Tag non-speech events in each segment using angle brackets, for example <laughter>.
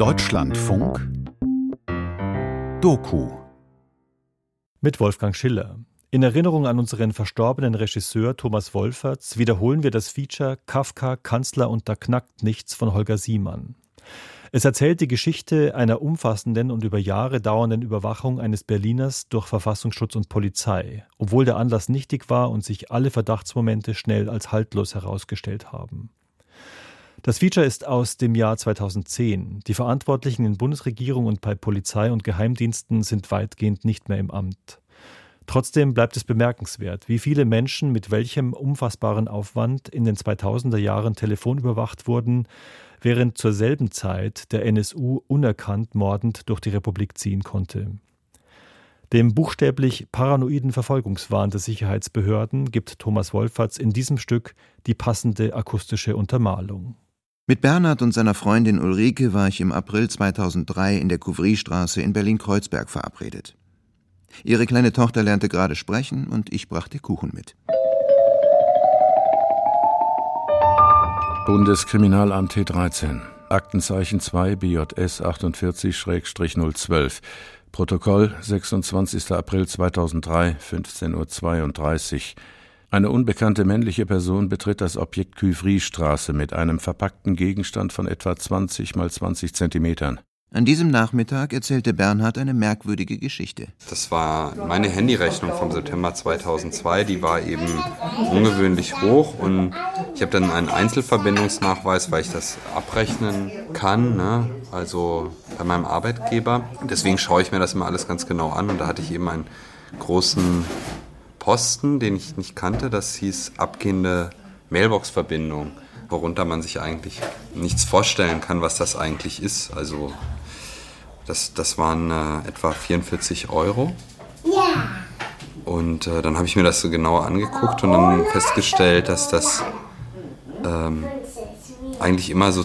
Deutschlandfunk Doku mit Wolfgang Schiller. In Erinnerung an unseren verstorbenen Regisseur Thomas Wolferts wiederholen wir das Feature Kafka, Kanzler und da knackt nichts von Holger Siemann. Es erzählt die Geschichte einer umfassenden und über Jahre dauernden Überwachung eines Berliners durch Verfassungsschutz und Polizei, obwohl der Anlass nichtig war und sich alle Verdachtsmomente schnell als haltlos herausgestellt haben. Das Feature ist aus dem Jahr 2010. Die Verantwortlichen in Bundesregierung und bei Polizei und Geheimdiensten sind weitgehend nicht mehr im Amt. Trotzdem bleibt es bemerkenswert, wie viele Menschen mit welchem unfassbaren Aufwand in den 2000er Jahren telefonüberwacht wurden, während zur selben Zeit der NSU unerkannt mordend durch die Republik ziehen konnte. Dem buchstäblich paranoiden Verfolgungswahn der Sicherheitsbehörden gibt Thomas Wolferts in diesem Stück die passende akustische Untermalung. Mit Bernhard und seiner Freundin Ulrike war ich im April 2003 in der Couvry-Straße in Berlin-Kreuzberg verabredet. Ihre kleine Tochter lernte gerade sprechen und ich brachte Kuchen mit. Bundeskriminalamt T13. Aktenzeichen 2 BJS 48-012. Protokoll 26. April 2003, 15.32 Uhr. Eine unbekannte männliche Person betritt das Objekt Küvry-Straße mit einem verpackten Gegenstand von etwa 20 mal 20 Zentimetern. An diesem Nachmittag erzählte Bernhard eine merkwürdige Geschichte. Das war meine Handyrechnung vom September 2002. Die war eben ungewöhnlich hoch und ich habe dann einen Einzelverbindungsnachweis, weil ich das abrechnen kann, ne? also bei meinem Arbeitgeber. Deswegen schaue ich mir das immer alles ganz genau an und da hatte ich eben einen großen Posten, den ich nicht kannte. Das hieß abgehende Mailbox-Verbindung worunter man sich eigentlich nichts vorstellen kann, was das eigentlich ist. Also das, das waren äh, etwa 44 Euro. Ja. Und äh, dann habe ich mir das so genauer angeguckt und dann festgestellt, dass das ähm, eigentlich immer so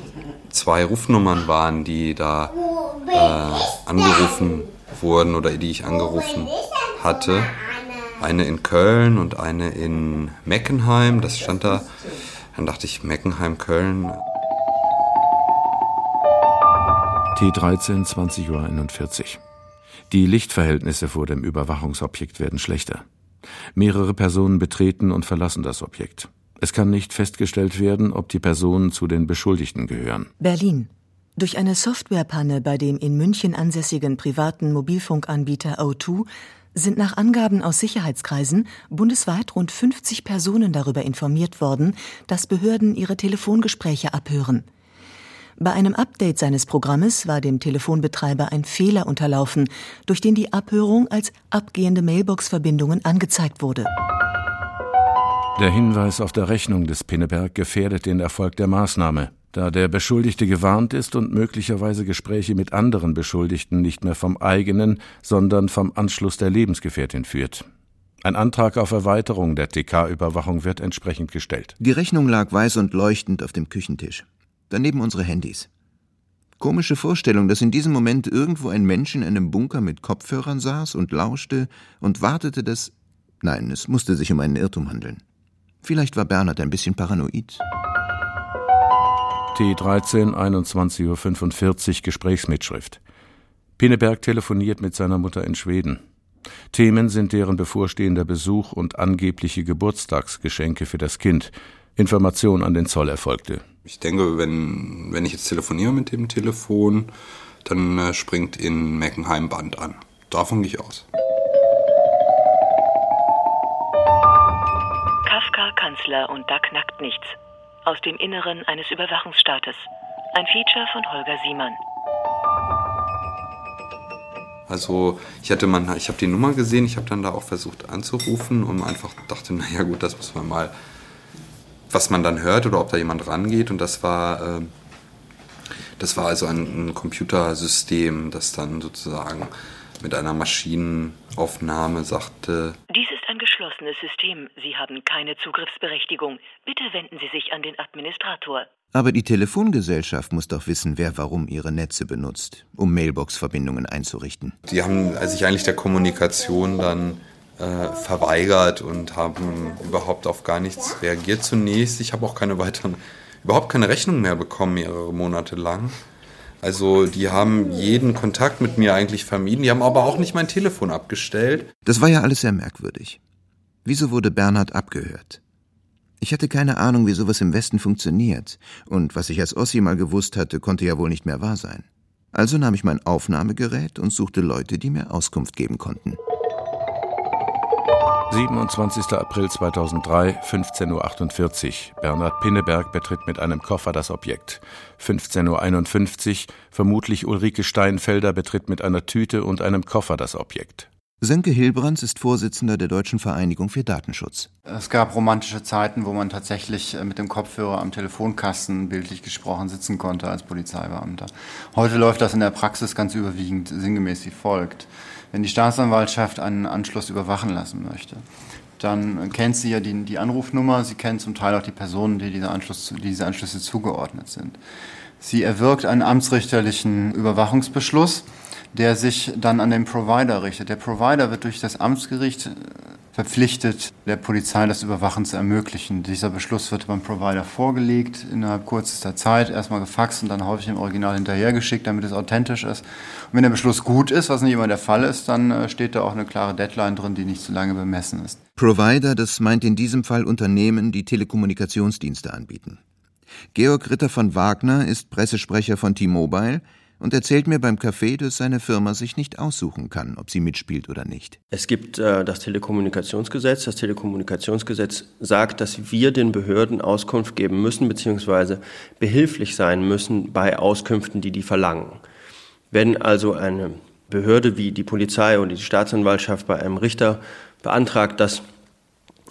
zwei Rufnummern waren, die da äh, angerufen wurden oder die ich angerufen hatte. Eine in Köln und eine in Meckenheim, das stand da. Dann dachte ich, Meckenheim, Köln. T13, 20.41 Uhr. Die Lichtverhältnisse vor dem Überwachungsobjekt werden schlechter. Mehrere Personen betreten und verlassen das Objekt. Es kann nicht festgestellt werden, ob die Personen zu den Beschuldigten gehören. Berlin. Durch eine Softwarepanne bei dem in München ansässigen privaten Mobilfunkanbieter O2 sind nach Angaben aus Sicherheitskreisen bundesweit rund 50 Personen darüber informiert worden, dass Behörden ihre Telefongespräche abhören. Bei einem Update seines Programmes war dem Telefonbetreiber ein Fehler unterlaufen, durch den die Abhörung als abgehende Mailbox-Verbindungen angezeigt wurde. Der Hinweis auf der Rechnung des Pinneberg gefährdet den Erfolg der Maßnahme, da der Beschuldigte gewarnt ist und möglicherweise Gespräche mit anderen Beschuldigten nicht mehr vom eigenen, sondern vom Anschluss der Lebensgefährtin führt. Ein Antrag auf Erweiterung der TK-Überwachung wird entsprechend gestellt. Die Rechnung lag weiß und leuchtend auf dem Küchentisch daneben unsere Handys. Komische Vorstellung, dass in diesem Moment irgendwo ein Mensch in einem Bunker mit Kopfhörern saß und lauschte und wartete, dass. Nein, es musste sich um einen Irrtum handeln. Vielleicht war Bernhard ein bisschen paranoid. T13, 21.45 Uhr, Gesprächsmitschrift. Pinneberg telefoniert mit seiner Mutter in Schweden. Themen sind deren bevorstehender Besuch und angebliche Geburtstagsgeschenke für das Kind. Information an den Zoll erfolgte. Ich denke, wenn, wenn ich jetzt telefoniere mit dem Telefon, dann äh, springt in Meckenheim Band an. Davon gehe ich aus. Kafka, Kanzler und da knackt nichts. Aus dem Inneren eines Überwachungsstaates. Ein Feature von Holger Siemann. Also ich hatte man, ich habe die Nummer gesehen, ich habe dann da auch versucht anzurufen und einfach dachte, naja gut, das muss man mal was man dann hört oder ob da jemand rangeht. Und das war, äh, das war also ein, ein, Computersystem, das dann sozusagen mit einer Maschinenaufnahme sagte. Dies geschlossenes System. Sie haben keine Zugriffsberechtigung. Bitte wenden Sie sich an den Administrator. Aber die Telefongesellschaft muss doch wissen, wer warum ihre Netze benutzt, um Mailbox-Verbindungen einzurichten. Die haben sich eigentlich der Kommunikation dann äh, verweigert und haben überhaupt auf gar nichts reagiert zunächst. Ich habe auch keine weiteren, überhaupt keine Rechnung mehr bekommen, mehrere Monate lang. Also die haben jeden Kontakt mit mir eigentlich vermieden. Die haben aber auch nicht mein Telefon abgestellt. Das war ja alles sehr merkwürdig. Wieso wurde Bernhard abgehört? Ich hatte keine Ahnung, wie sowas im Westen funktioniert. Und was ich als Ossi mal gewusst hatte, konnte ja wohl nicht mehr wahr sein. Also nahm ich mein Aufnahmegerät und suchte Leute, die mir Auskunft geben konnten. 27. April 2003, 15.48 Uhr. Bernhard Pinneberg betritt mit einem Koffer das Objekt. 15.51 Uhr. Vermutlich Ulrike Steinfelder betritt mit einer Tüte und einem Koffer das Objekt. Sönke Hilbrands ist Vorsitzender der Deutschen Vereinigung für Datenschutz. Es gab romantische Zeiten, wo man tatsächlich äh, mit dem Kopfhörer am Telefonkasten bildlich gesprochen sitzen konnte als Polizeibeamter. Heute läuft das in der Praxis ganz überwiegend sinngemäß wie folgt. Wenn die Staatsanwaltschaft einen Anschluss überwachen lassen möchte, dann kennt sie ja die, die Anrufnummer, sie kennt zum Teil auch die Personen, die diese, Anschluss, die diese Anschlüsse zugeordnet sind. Sie erwirkt einen amtsrichterlichen Überwachungsbeschluss, der sich dann an den Provider richtet. Der Provider wird durch das Amtsgericht verpflichtet, der Polizei das Überwachen zu ermöglichen. Dieser Beschluss wird beim Provider vorgelegt, innerhalb kürzester Zeit, erstmal gefaxt und dann häufig im Original hinterhergeschickt, damit es authentisch ist. Und wenn der Beschluss gut ist, was nicht immer der Fall ist, dann äh, steht da auch eine klare Deadline drin, die nicht zu lange bemessen ist. Provider, das meint in diesem Fall Unternehmen, die Telekommunikationsdienste anbieten. Georg Ritter von Wagner ist Pressesprecher von T-Mobile und erzählt mir beim Café, dass seine Firma sich nicht aussuchen kann, ob sie mitspielt oder nicht. Es gibt äh, das Telekommunikationsgesetz. Das Telekommunikationsgesetz sagt, dass wir den Behörden Auskunft geben müssen, beziehungsweise behilflich sein müssen bei Auskünften, die die verlangen. Wenn also eine Behörde wie die Polizei oder die Staatsanwaltschaft bei einem Richter beantragt, dass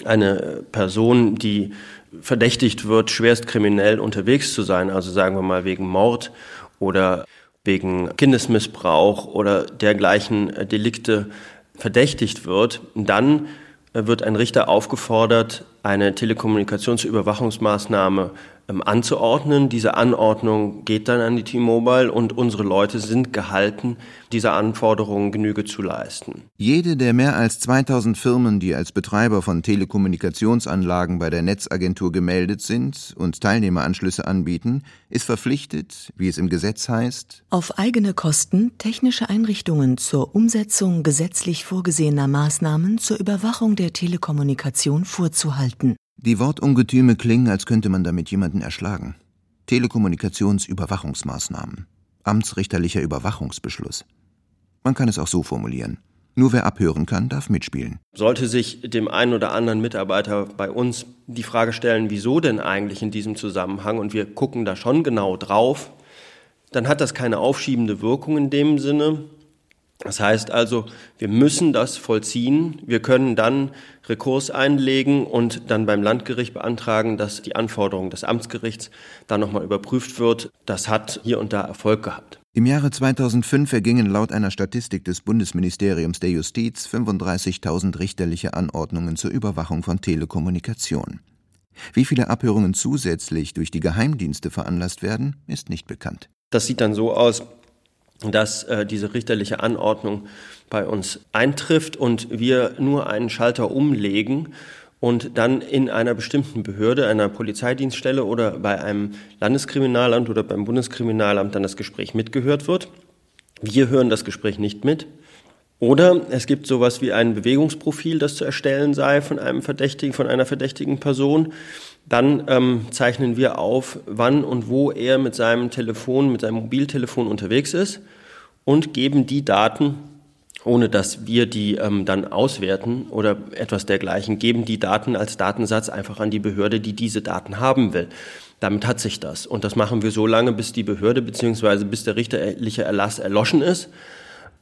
eine Person, die verdächtigt wird, schwerst kriminell unterwegs zu sein, also sagen wir mal wegen Mord oder wegen Kindesmissbrauch oder dergleichen äh, Delikte verdächtigt wird, dann äh, wird ein Richter aufgefordert, eine Telekommunikationsüberwachungsmaßnahme anzuordnen. Diese Anordnung geht dann an die T-Mobile und unsere Leute sind gehalten, dieser Anforderungen Genüge zu leisten. Jede der mehr als 2000 Firmen, die als Betreiber von Telekommunikationsanlagen bei der Netzagentur gemeldet sind und Teilnehmeranschlüsse anbieten, ist verpflichtet, wie es im Gesetz heißt, auf eigene Kosten technische Einrichtungen zur Umsetzung gesetzlich vorgesehener Maßnahmen zur Überwachung der Telekommunikation vorzuhalten. Die Wortungetüme klingen, als könnte man damit jemanden erschlagen. Telekommunikationsüberwachungsmaßnahmen. Amtsrichterlicher Überwachungsbeschluss. Man kann es auch so formulieren. Nur wer abhören kann, darf mitspielen. Sollte sich dem einen oder anderen Mitarbeiter bei uns die Frage stellen, wieso denn eigentlich in diesem Zusammenhang, und wir gucken da schon genau drauf, dann hat das keine aufschiebende Wirkung in dem Sinne, das heißt also, wir müssen das vollziehen. Wir können dann Rekurs einlegen und dann beim Landgericht beantragen, dass die Anforderung des Amtsgerichts dann nochmal überprüft wird. Das hat hier und da Erfolg gehabt. Im Jahre 2005 ergingen laut einer Statistik des Bundesministeriums der Justiz 35.000 richterliche Anordnungen zur Überwachung von Telekommunikation. Wie viele Abhörungen zusätzlich durch die Geheimdienste veranlasst werden, ist nicht bekannt. Das sieht dann so aus, dass äh, diese richterliche Anordnung bei uns eintrifft und wir nur einen Schalter umlegen und dann in einer bestimmten Behörde, einer Polizeidienststelle oder bei einem Landeskriminalamt oder beim Bundeskriminalamt dann das Gespräch mitgehört wird. Wir hören das Gespräch nicht mit. Oder es gibt sowas wie ein Bewegungsprofil, das zu erstellen sei von einem Verdächtigen, von einer verdächtigen Person. Dann ähm, zeichnen wir auf, wann und wo er mit seinem Telefon, mit seinem Mobiltelefon unterwegs ist und geben die Daten, ohne dass wir die ähm, dann auswerten oder etwas dergleichen, geben die Daten als Datensatz einfach an die Behörde, die diese Daten haben will. Damit hat sich das. Und das machen wir so lange, bis die Behörde bzw. bis der richterliche Erlass erloschen ist.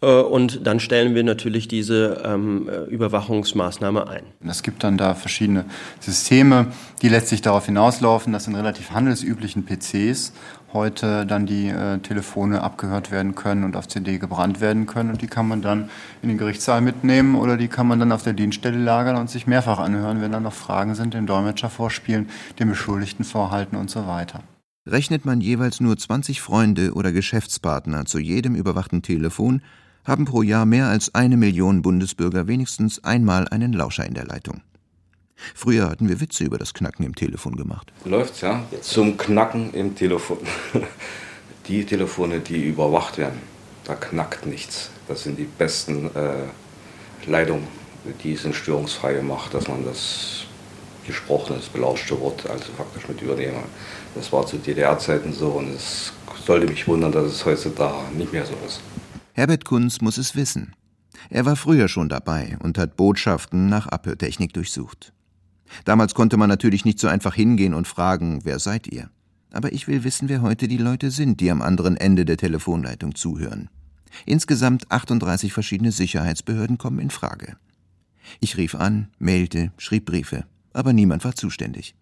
Äh, und dann stellen wir natürlich diese ähm, Überwachungsmaßnahme ein. Es gibt dann da verschiedene Systeme, die letztlich darauf hinauslaufen, dass in relativ handelsüblichen PCs heute dann die äh, Telefone abgehört werden können und auf CD gebrannt werden können. Und die kann man dann in den Gerichtssaal mitnehmen oder die kann man dann auf der Dienststelle lagern und sich mehrfach anhören, wenn dann noch Fragen sind, dem Dolmetscher vorspielen, dem Beschuldigten vorhalten und so weiter. Rechnet man jeweils nur 20 Freunde oder Geschäftspartner zu jedem überwachten Telefon, haben pro Jahr mehr als eine Million Bundesbürger wenigstens einmal einen Lauscher in der Leitung. Früher hatten wir Witze über das Knacken im Telefon gemacht. Läuft's ja? Zum Knacken im Telefon. <laughs> Die Telefone, die überwacht werden, da knackt nichts. Das sind die besten äh, Leitungen, die sind störungsfrei gemacht, dass man das gesprochene, das belauschte Wort also faktisch mit übernehmen. Das war zu DDR-Zeiten so und es sollte mich wundern, dass es heutzutage nicht mehr so ist. Herbert Kunz muss es wissen. Er war früher schon dabei und hat Botschaften nach Abhörtechnik durchsucht. Damals konnte man natürlich nicht so einfach hingehen und fragen, wer seid ihr? Aber ich will wissen, wer heute die Leute sind, die am anderen Ende der Telefonleitung zuhören. Insgesamt 38 verschiedene Sicherheitsbehörden kommen in Frage. Ich rief an, mailte, schrieb Briefe, aber niemand war zuständig.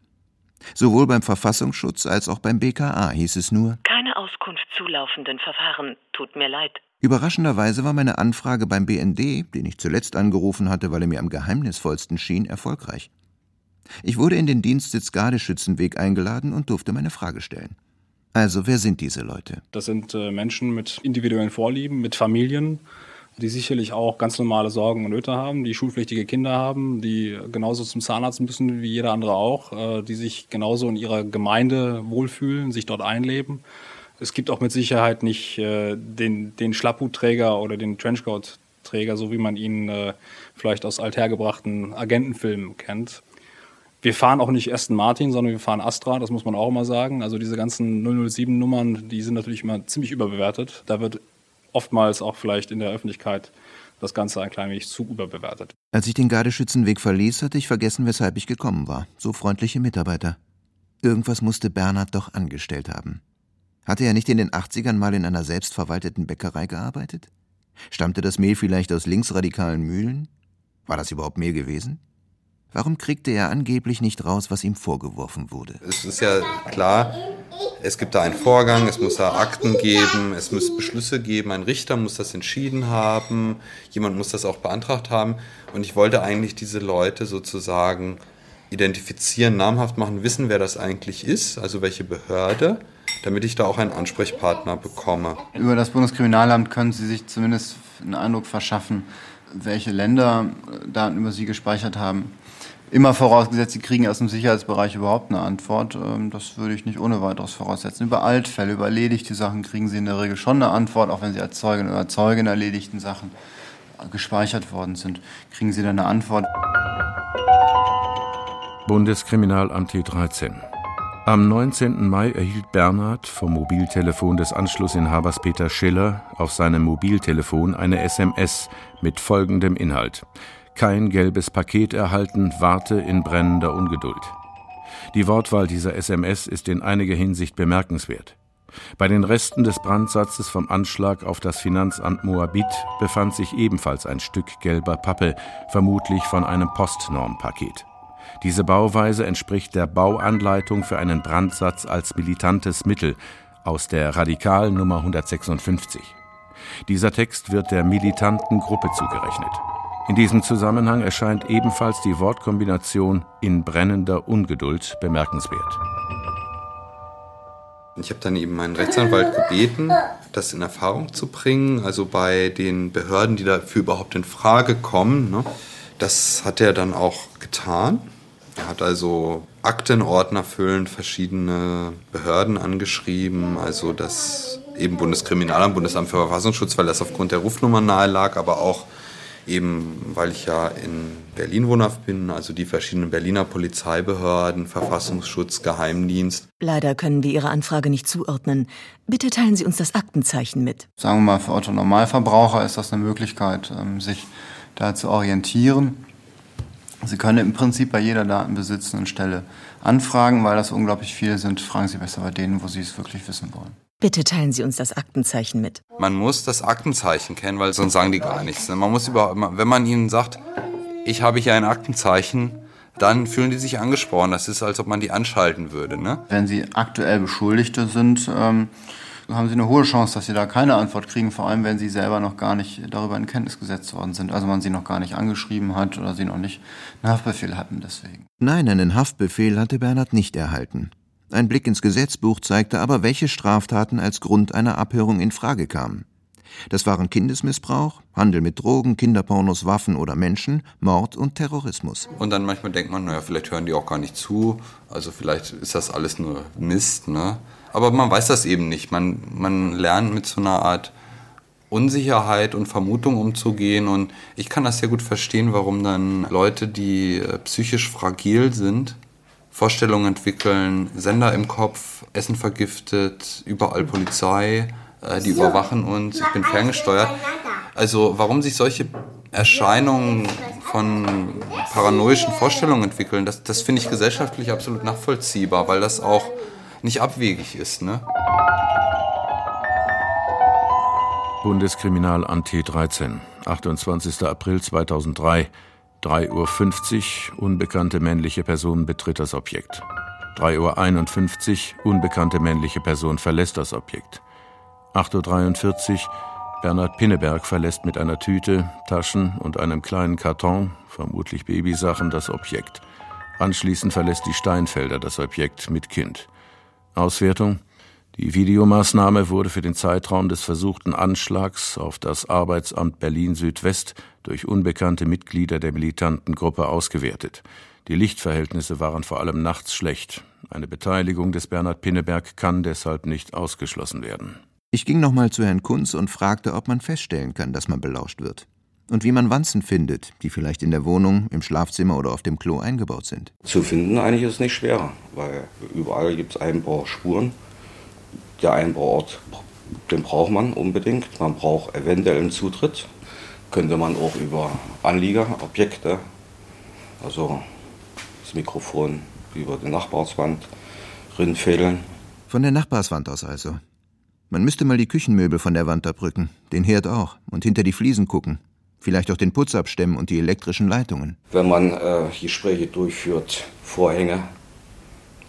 Sowohl beim Verfassungsschutz als auch beim BKA hieß es nur Keine Auskunft zu laufenden Verfahren, tut mir leid. Überraschenderweise war meine Anfrage beim BND, den ich zuletzt angerufen hatte, weil er mir am geheimnisvollsten schien, erfolgreich. Ich wurde in den Dienstsitz Gardeschützenweg eingeladen und durfte meine Frage stellen. Also, wer sind diese Leute? Das sind äh, Menschen mit individuellen Vorlieben, mit Familien, die sicherlich auch ganz normale Sorgen und Nöte haben, die schulpflichtige Kinder haben, die genauso zum Zahnarzt müssen wie jeder andere auch, äh, die sich genauso in ihrer Gemeinde wohlfühlen, sich dort einleben. Es gibt auch mit Sicherheit nicht äh, den, den Schlapphutträger oder den Trenchcoat-Träger, so wie man ihn äh, vielleicht aus althergebrachten Agentenfilmen kennt. Wir fahren auch nicht Aston Martin, sondern wir fahren Astra, das muss man auch immer sagen. Also diese ganzen 007-Nummern, die sind natürlich immer ziemlich überbewertet. Da wird oftmals auch vielleicht in der Öffentlichkeit das Ganze ein klein wenig zu überbewertet. Als ich den Gardeschützenweg verließ, hatte ich vergessen, weshalb ich gekommen war. So freundliche Mitarbeiter. Irgendwas musste Bernhard doch angestellt haben. Hatte er nicht in den 80ern mal in einer selbstverwalteten Bäckerei gearbeitet? Stammte das Mehl vielleicht aus linksradikalen Mühlen? War das überhaupt Mehl gewesen? Warum kriegte er angeblich nicht raus, was ihm vorgeworfen wurde? Es ist ja klar, es gibt da einen Vorgang, es muss da Akten geben, es muss Beschlüsse geben, ein Richter muss das entschieden haben, jemand muss das auch beantragt haben. Und ich wollte eigentlich diese Leute sozusagen identifizieren, namhaft machen, wissen, wer das eigentlich ist, also welche Behörde, damit ich da auch einen Ansprechpartner bekomme. Über das Bundeskriminalamt können Sie sich zumindest einen Eindruck verschaffen, welche Länder Daten über Sie gespeichert haben. Immer vorausgesetzt, Sie kriegen aus dem Sicherheitsbereich überhaupt eine Antwort. Ähm, das würde ich nicht ohne weiteres voraussetzen. Über Altfälle, über erledigte Sachen kriegen Sie in der Regel schon eine Antwort, auch wenn Sie als Zeugin oder Zeugin erledigten Sachen gespeichert worden sind, kriegen Sie dann eine Antwort. Bundeskriminalamt T13. Am 19. Mai erhielt Bernhard vom Mobiltelefon des Anschlussinhabers Peter Schiller auf seinem Mobiltelefon eine SMS mit folgendem Inhalt kein gelbes Paket erhalten, warte in brennender Ungeduld. Die Wortwahl dieser SMS ist in einiger Hinsicht bemerkenswert. Bei den Resten des Brandsatzes vom Anschlag auf das Finanzamt Moabit befand sich ebenfalls ein Stück gelber Pappe, vermutlich von einem Postnormpaket. Diese Bauweise entspricht der Bauanleitung für einen Brandsatz als militantes Mittel aus der Radikal Nummer 156. Dieser Text wird der militanten Gruppe zugerechnet. In diesem Zusammenhang erscheint ebenfalls die Wortkombination in brennender Ungeduld bemerkenswert. Ich habe dann eben meinen Rechtsanwalt gebeten, das in Erfahrung zu bringen, also bei den Behörden, die dafür überhaupt in Frage kommen. Ne? Das hat er dann auch getan. Er hat also Aktenordner füllend verschiedene Behörden angeschrieben, also das eben Bundeskriminalamt, Bundesamt für Verfassungsschutz, weil das aufgrund der Rufnummer nahe lag, aber auch eben weil ich ja in Berlin wohnhaft bin, also die verschiedenen Berliner Polizeibehörden, Verfassungsschutz, Geheimdienst. Leider können wir Ihre Anfrage nicht zuordnen. Bitte teilen Sie uns das Aktenzeichen mit. Sagen wir mal, für Otto Normalverbraucher ist das eine Möglichkeit, ähm, sich da zu orientieren. Sie können im Prinzip bei jeder datenbesitzenden Stelle anfragen, weil das unglaublich viele sind. Fragen Sie besser bei denen, wo Sie es wirklich wissen wollen. Bitte teilen Sie uns das Aktenzeichen mit. Man muss das Aktenzeichen kennen, weil sonst sagen die gar nichts. Man muss überhaupt, wenn man ihnen sagt, ich habe hier ein Aktenzeichen, dann fühlen die sich angesprochen. Das ist, als ob man die anschalten würde. Ne? Wenn Sie aktuell Beschuldigte sind, ähm, haben Sie eine hohe Chance, dass Sie da keine Antwort kriegen, vor allem wenn Sie selber noch gar nicht darüber in Kenntnis gesetzt worden sind. Also man Sie noch gar nicht angeschrieben hat oder Sie noch nicht einen Haftbefehl hatten deswegen. Nein, einen Haftbefehl hatte Bernhard nicht erhalten. Ein Blick ins Gesetzbuch zeigte aber, welche Straftaten als Grund einer Abhörung in Frage kamen. Das waren Kindesmissbrauch, Handel mit Drogen, Kinderpornos, Waffen oder Menschen, Mord und Terrorismus. Und dann manchmal denkt man, naja, vielleicht hören die auch gar nicht zu, also vielleicht ist das alles nur Mist, ne? Aber man weiß das eben nicht. Man, man lernt mit so einer Art Unsicherheit und Vermutung umzugehen. Und ich kann das sehr gut verstehen, warum dann Leute, die äh, psychisch fragil sind, Vorstellungen entwickeln, Sender im Kopf, Essen vergiftet, überall Polizei, äh, die überwachen uns, ich bin ferngesteuert. Also warum sich solche Erscheinungen von paranoischen Vorstellungen entwickeln, das, das finde ich gesellschaftlich absolut nachvollziehbar, weil das auch nicht abwegig ist. Ne? Bundeskriminalamt T13, 28. April 2003, 3.50 Uhr, unbekannte männliche Person betritt das Objekt. 3.51 Uhr, unbekannte männliche Person verlässt das Objekt. 8.43 Uhr, Bernhard Pinneberg verlässt mit einer Tüte, Taschen und einem kleinen Karton, vermutlich Babysachen, das Objekt. Anschließend verlässt die Steinfelder das Objekt mit Kind. Auswertung die Videomaßnahme wurde für den Zeitraum des versuchten Anschlags auf das Arbeitsamt Berlin Südwest durch unbekannte Mitglieder der militanten Gruppe ausgewertet. Die Lichtverhältnisse waren vor allem nachts schlecht. Eine Beteiligung des Bernhard Pinneberg kann deshalb nicht ausgeschlossen werden. Ich ging nochmal zu Herrn Kunz und fragte, ob man feststellen kann, dass man belauscht wird. Und wie man Wanzen findet, die vielleicht in der Wohnung, im Schlafzimmer oder auf dem Klo eingebaut sind. Zu finden eigentlich ist nicht schwer, weil überall gibt es Einbauspuren der Einbauort, den braucht man unbedingt. Man braucht eventuell einen Zutritt. Könnte man auch über Anliegerobjekte, also das Mikrofon über die Nachbarswand, rinfädeln. Von der Nachbarswand aus also. Man müsste mal die Küchenmöbel von der Wand abrücken, den Herd auch und hinter die Fliesen gucken. Vielleicht auch den Putz abstemmen und die elektrischen Leitungen. Wenn man äh, Gespräche durchführt, Vorhänge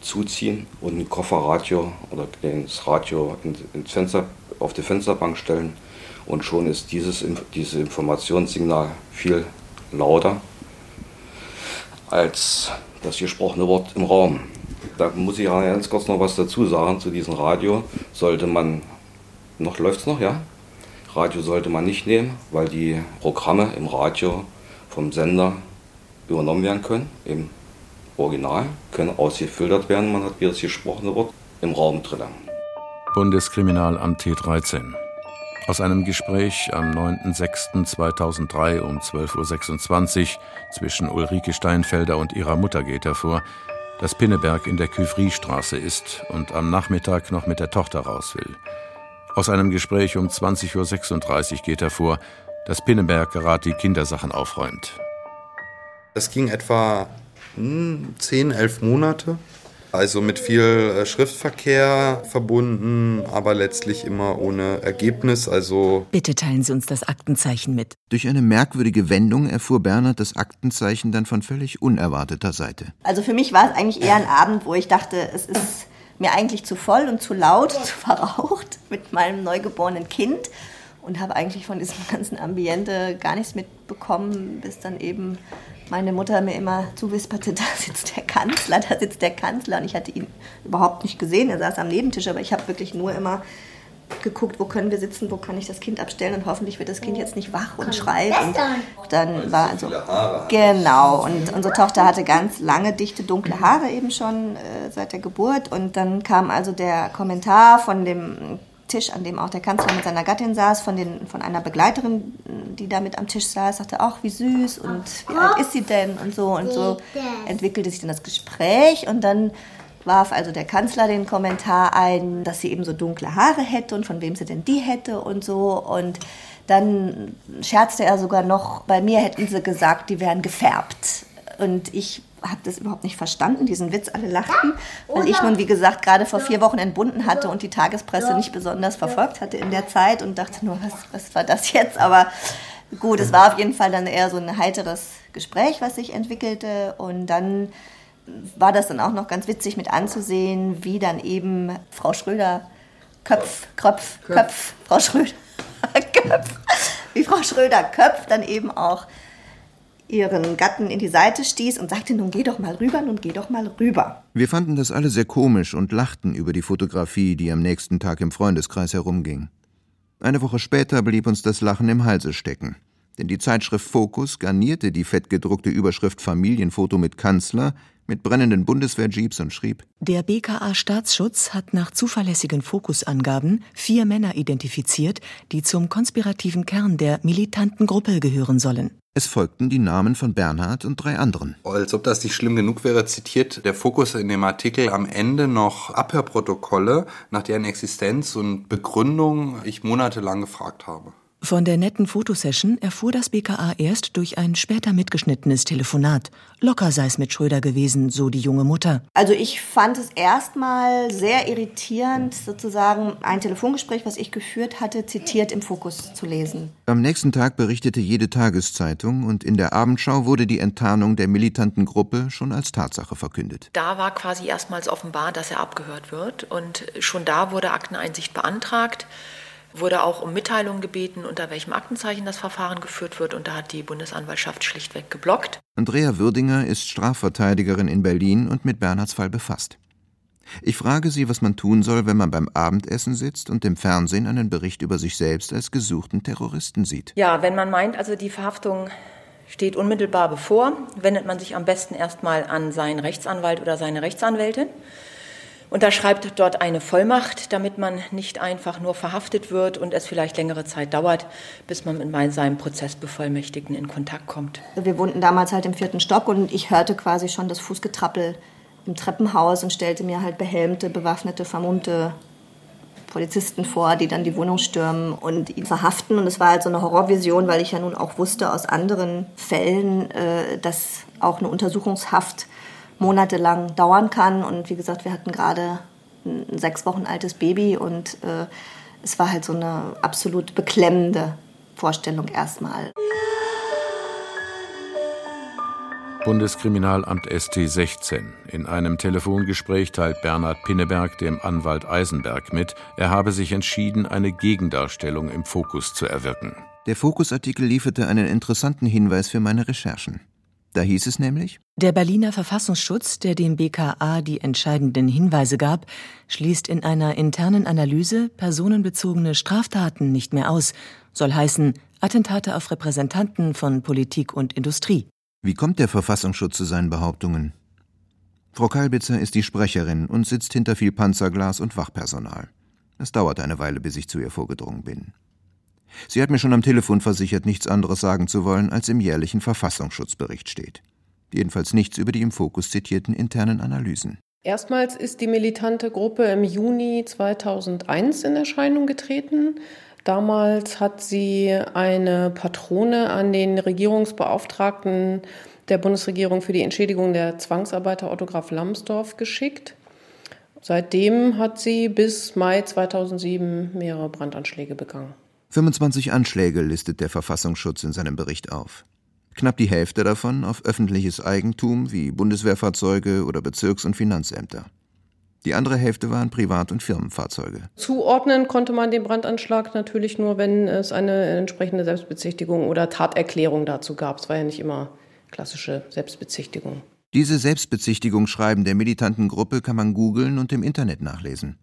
zuziehen und ein Kofferradio oder das Radio ins Fenster, auf die Fensterbank stellen und schon ist dieses, dieses Informationssignal viel lauter als das gesprochene Wort im Raum. Da muss ich ganz kurz noch was dazu sagen zu diesem Radio. Sollte man, noch läuft es noch, ja? Radio sollte man nicht nehmen, weil die Programme im Radio vom Sender übernommen werden können, im Original, können ausgefiltert werden. Man hat wieder das gesprochene Wort im Raum drin. Bundeskriminalamt T13. Aus einem Gespräch am 9.06.2003 um 12.26 Uhr zwischen Ulrike Steinfelder und ihrer Mutter geht hervor, dass Pinneberg in der Küvry-Straße ist und am Nachmittag noch mit der Tochter raus will. Aus einem Gespräch um 20.36 Uhr geht hervor, dass Pinneberg gerade die Kindersachen aufräumt. Das ging etwa hm, zehn, elf Monate. Also mit viel äh, Schriftverkehr verbunden, aber letztlich immer ohne Ergebnis. Also Bitte teilen Sie uns das Aktenzeichen mit. Durch eine merkwürdige Wendung erfuhr Bernhard das Aktenzeichen dann von völlig unerwarteter Seite. Also für mich war es eigentlich eher ein Abend, wo ich dachte, es ist mir eigentlich zu voll und zu laut, <laughs> zu verraucht mit meinem neugeborenen Kind und habe eigentlich von diesem <laughs> ganzen Ambiente gar nichts mitbekommen, bis dann eben meine Mutter mir immer zuwisperte, <laughs> da sitzt der Kanzler, da sitzt der Kanzler. Und ich hatte ihn überhaupt nicht gesehen. Er saß am Nebentisch, aber ich habe wirklich nur immer geguckt, wo können wir sitzen, wo kann ich das Kind abstellen und hoffentlich wird das Kind jetzt nicht wach und schreit. Und dann war also genau und unsere Tochter hatte ganz lange dichte dunkle Haare eben schon äh, seit der Geburt und dann kam also der Kommentar von dem Tisch, an dem auch der Kanzler mit seiner Gattin saß, von, den, von einer Begleiterin, die da mit am Tisch saß, sagte, ach, wie süß und wie alt ist sie denn? Und so und so entwickelte sich dann das Gespräch und dann warf also der Kanzler den Kommentar ein, dass sie eben so dunkle Haare hätte und von wem sie denn die hätte und so. Und dann scherzte er sogar noch, bei mir hätten sie gesagt, die wären gefärbt. Und ich habe das überhaupt nicht verstanden, diesen Witz. Alle lachten, weil ich nun, wie gesagt, gerade vor vier Wochen entbunden hatte und die Tagespresse nicht besonders verfolgt hatte in der Zeit und dachte nur, was, was war das jetzt? Aber gut, es war auf jeden Fall dann eher so ein heiteres Gespräch, was sich entwickelte. Und dann war das dann auch noch ganz witzig mit anzusehen, wie dann eben Frau Schröder Köpf, Kröpf, Köpf, Frau Schröder <laughs> Köpf, wie Frau Schröder Köpf dann eben auch ihren Gatten in die Seite stieß und sagte, nun geh doch mal rüber, nun geh doch mal rüber. Wir fanden das alle sehr komisch und lachten über die Fotografie, die am nächsten Tag im Freundeskreis herumging. Eine Woche später blieb uns das Lachen im Halse stecken. Denn die Zeitschrift Focus garnierte die fettgedruckte Überschrift Familienfoto mit Kanzler mit brennenden Bundeswehrjeeps und schrieb: Der BKA Staatsschutz hat nach zuverlässigen Fokusangaben vier Männer identifiziert, die zum konspirativen Kern der militanten Gruppe gehören sollen. Es folgten die Namen von Bernhard und drei anderen. Als ob das nicht schlimm genug wäre, zitiert der Fokus in dem Artikel am Ende noch Abhörprotokolle, nach deren Existenz und Begründung ich monatelang gefragt habe. Von der netten Fotosession erfuhr das BKA erst durch ein später mitgeschnittenes Telefonat. Locker sei es mit Schröder gewesen, so die junge Mutter. Also ich fand es erstmal sehr irritierend, sozusagen ein Telefongespräch, was ich geführt hatte, zitiert im Fokus zu lesen. Am nächsten Tag berichtete jede Tageszeitung und in der Abendschau wurde die Enttarnung der militanten Gruppe schon als Tatsache verkündet. Da war quasi erstmals offenbar, dass er abgehört wird und schon da wurde Akteneinsicht beantragt wurde auch um Mitteilung gebeten, unter welchem Aktenzeichen das Verfahren geführt wird, und da hat die Bundesanwaltschaft schlichtweg geblockt. Andrea Würdinger ist Strafverteidigerin in Berlin und mit Bernhards Fall befasst. Ich frage sie, was man tun soll, wenn man beim Abendessen sitzt und im Fernsehen einen Bericht über sich selbst als gesuchten Terroristen sieht. Ja, wenn man meint, also die Verhaftung steht unmittelbar bevor, wendet man sich am besten erstmal an seinen Rechtsanwalt oder seine Rechtsanwältin unterschreibt dort eine Vollmacht, damit man nicht einfach nur verhaftet wird und es vielleicht längere Zeit dauert, bis man mit seinem Prozessbevollmächtigten in Kontakt kommt. Wir wohnten damals halt im vierten Stock und ich hörte quasi schon das Fußgetrappel im Treppenhaus und stellte mir halt behelmte, bewaffnete, vermummte Polizisten vor, die dann die Wohnung stürmen und ihn verhaften. Und es war halt so eine Horrorvision, weil ich ja nun auch wusste aus anderen Fällen, äh, dass auch eine Untersuchungshaft monatelang dauern kann. Und wie gesagt, wir hatten gerade ein sechs Wochen altes Baby und äh, es war halt so eine absolut beklemmende Vorstellung erstmal. Bundeskriminalamt ST 16. In einem Telefongespräch teilt Bernhard Pinneberg dem Anwalt Eisenberg mit, er habe sich entschieden, eine Gegendarstellung im Fokus zu erwirken. Der Fokusartikel lieferte einen interessanten Hinweis für meine Recherchen. Da hieß es nämlich, der Berliner Verfassungsschutz, der dem BKA die entscheidenden Hinweise gab, schließt in einer internen Analyse personenbezogene Straftaten nicht mehr aus, soll heißen Attentate auf Repräsentanten von Politik und Industrie. Wie kommt der Verfassungsschutz zu seinen Behauptungen? Frau Kalbitzer ist die Sprecherin und sitzt hinter viel Panzerglas und Wachpersonal. Es dauert eine Weile, bis ich zu ihr vorgedrungen bin. Sie hat mir schon am Telefon versichert, nichts anderes sagen zu wollen, als im jährlichen Verfassungsschutzbericht steht. Jedenfalls nichts über die im Fokus zitierten internen Analysen. Erstmals ist die militante Gruppe im Juni 2001 in Erscheinung getreten. Damals hat sie eine Patrone an den Regierungsbeauftragten der Bundesregierung für die Entschädigung der Zwangsarbeiter Otto Graf Lambsdorff geschickt. Seitdem hat sie bis Mai 2007 mehrere Brandanschläge begangen. 25 Anschläge listet der Verfassungsschutz in seinem Bericht auf. Knapp die Hälfte davon auf öffentliches Eigentum wie Bundeswehrfahrzeuge oder Bezirks- und Finanzämter. Die andere Hälfte waren Privat- und Firmenfahrzeuge. Zuordnen konnte man den Brandanschlag natürlich nur, wenn es eine entsprechende Selbstbezichtigung oder Taterklärung dazu gab. Es war ja nicht immer klassische Selbstbezichtigung. Diese Selbstbezichtigungsschreiben der militanten Gruppe kann man googeln und im Internet nachlesen.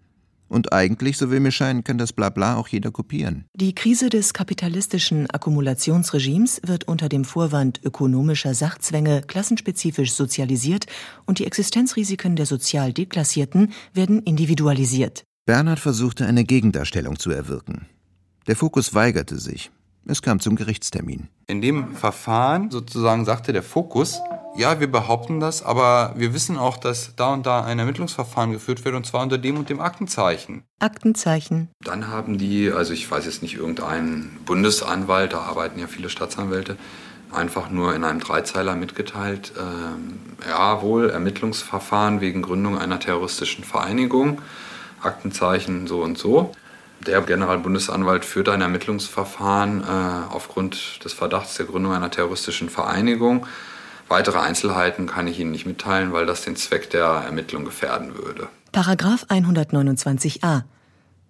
Und eigentlich, so will mir scheinen, kann das Blabla auch jeder kopieren. Die Krise des kapitalistischen Akkumulationsregimes wird unter dem Vorwand ökonomischer Sachzwänge klassenspezifisch sozialisiert und die Existenzrisiken der sozial Deklassierten werden individualisiert. Bernhard versuchte eine Gegendarstellung zu erwirken. Der Fokus weigerte sich. Es kam zum Gerichtstermin. In dem Verfahren sozusagen sagte der Fokus, ja, wir behaupten das, aber wir wissen auch, dass da und da ein Ermittlungsverfahren geführt wird und zwar unter dem und dem Aktenzeichen. Aktenzeichen. Dann haben die, also ich weiß jetzt nicht, irgendein Bundesanwalt, da arbeiten ja viele Staatsanwälte, einfach nur in einem Dreizeiler mitgeteilt, äh, ja, wohl Ermittlungsverfahren wegen Gründung einer terroristischen Vereinigung, Aktenzeichen so und so. Der Generalbundesanwalt führt ein Ermittlungsverfahren äh, aufgrund des Verdachts der Gründung einer terroristischen Vereinigung. Weitere Einzelheiten kann ich Ihnen nicht mitteilen, weil das den Zweck der Ermittlung gefährden würde. Paragraph 129a.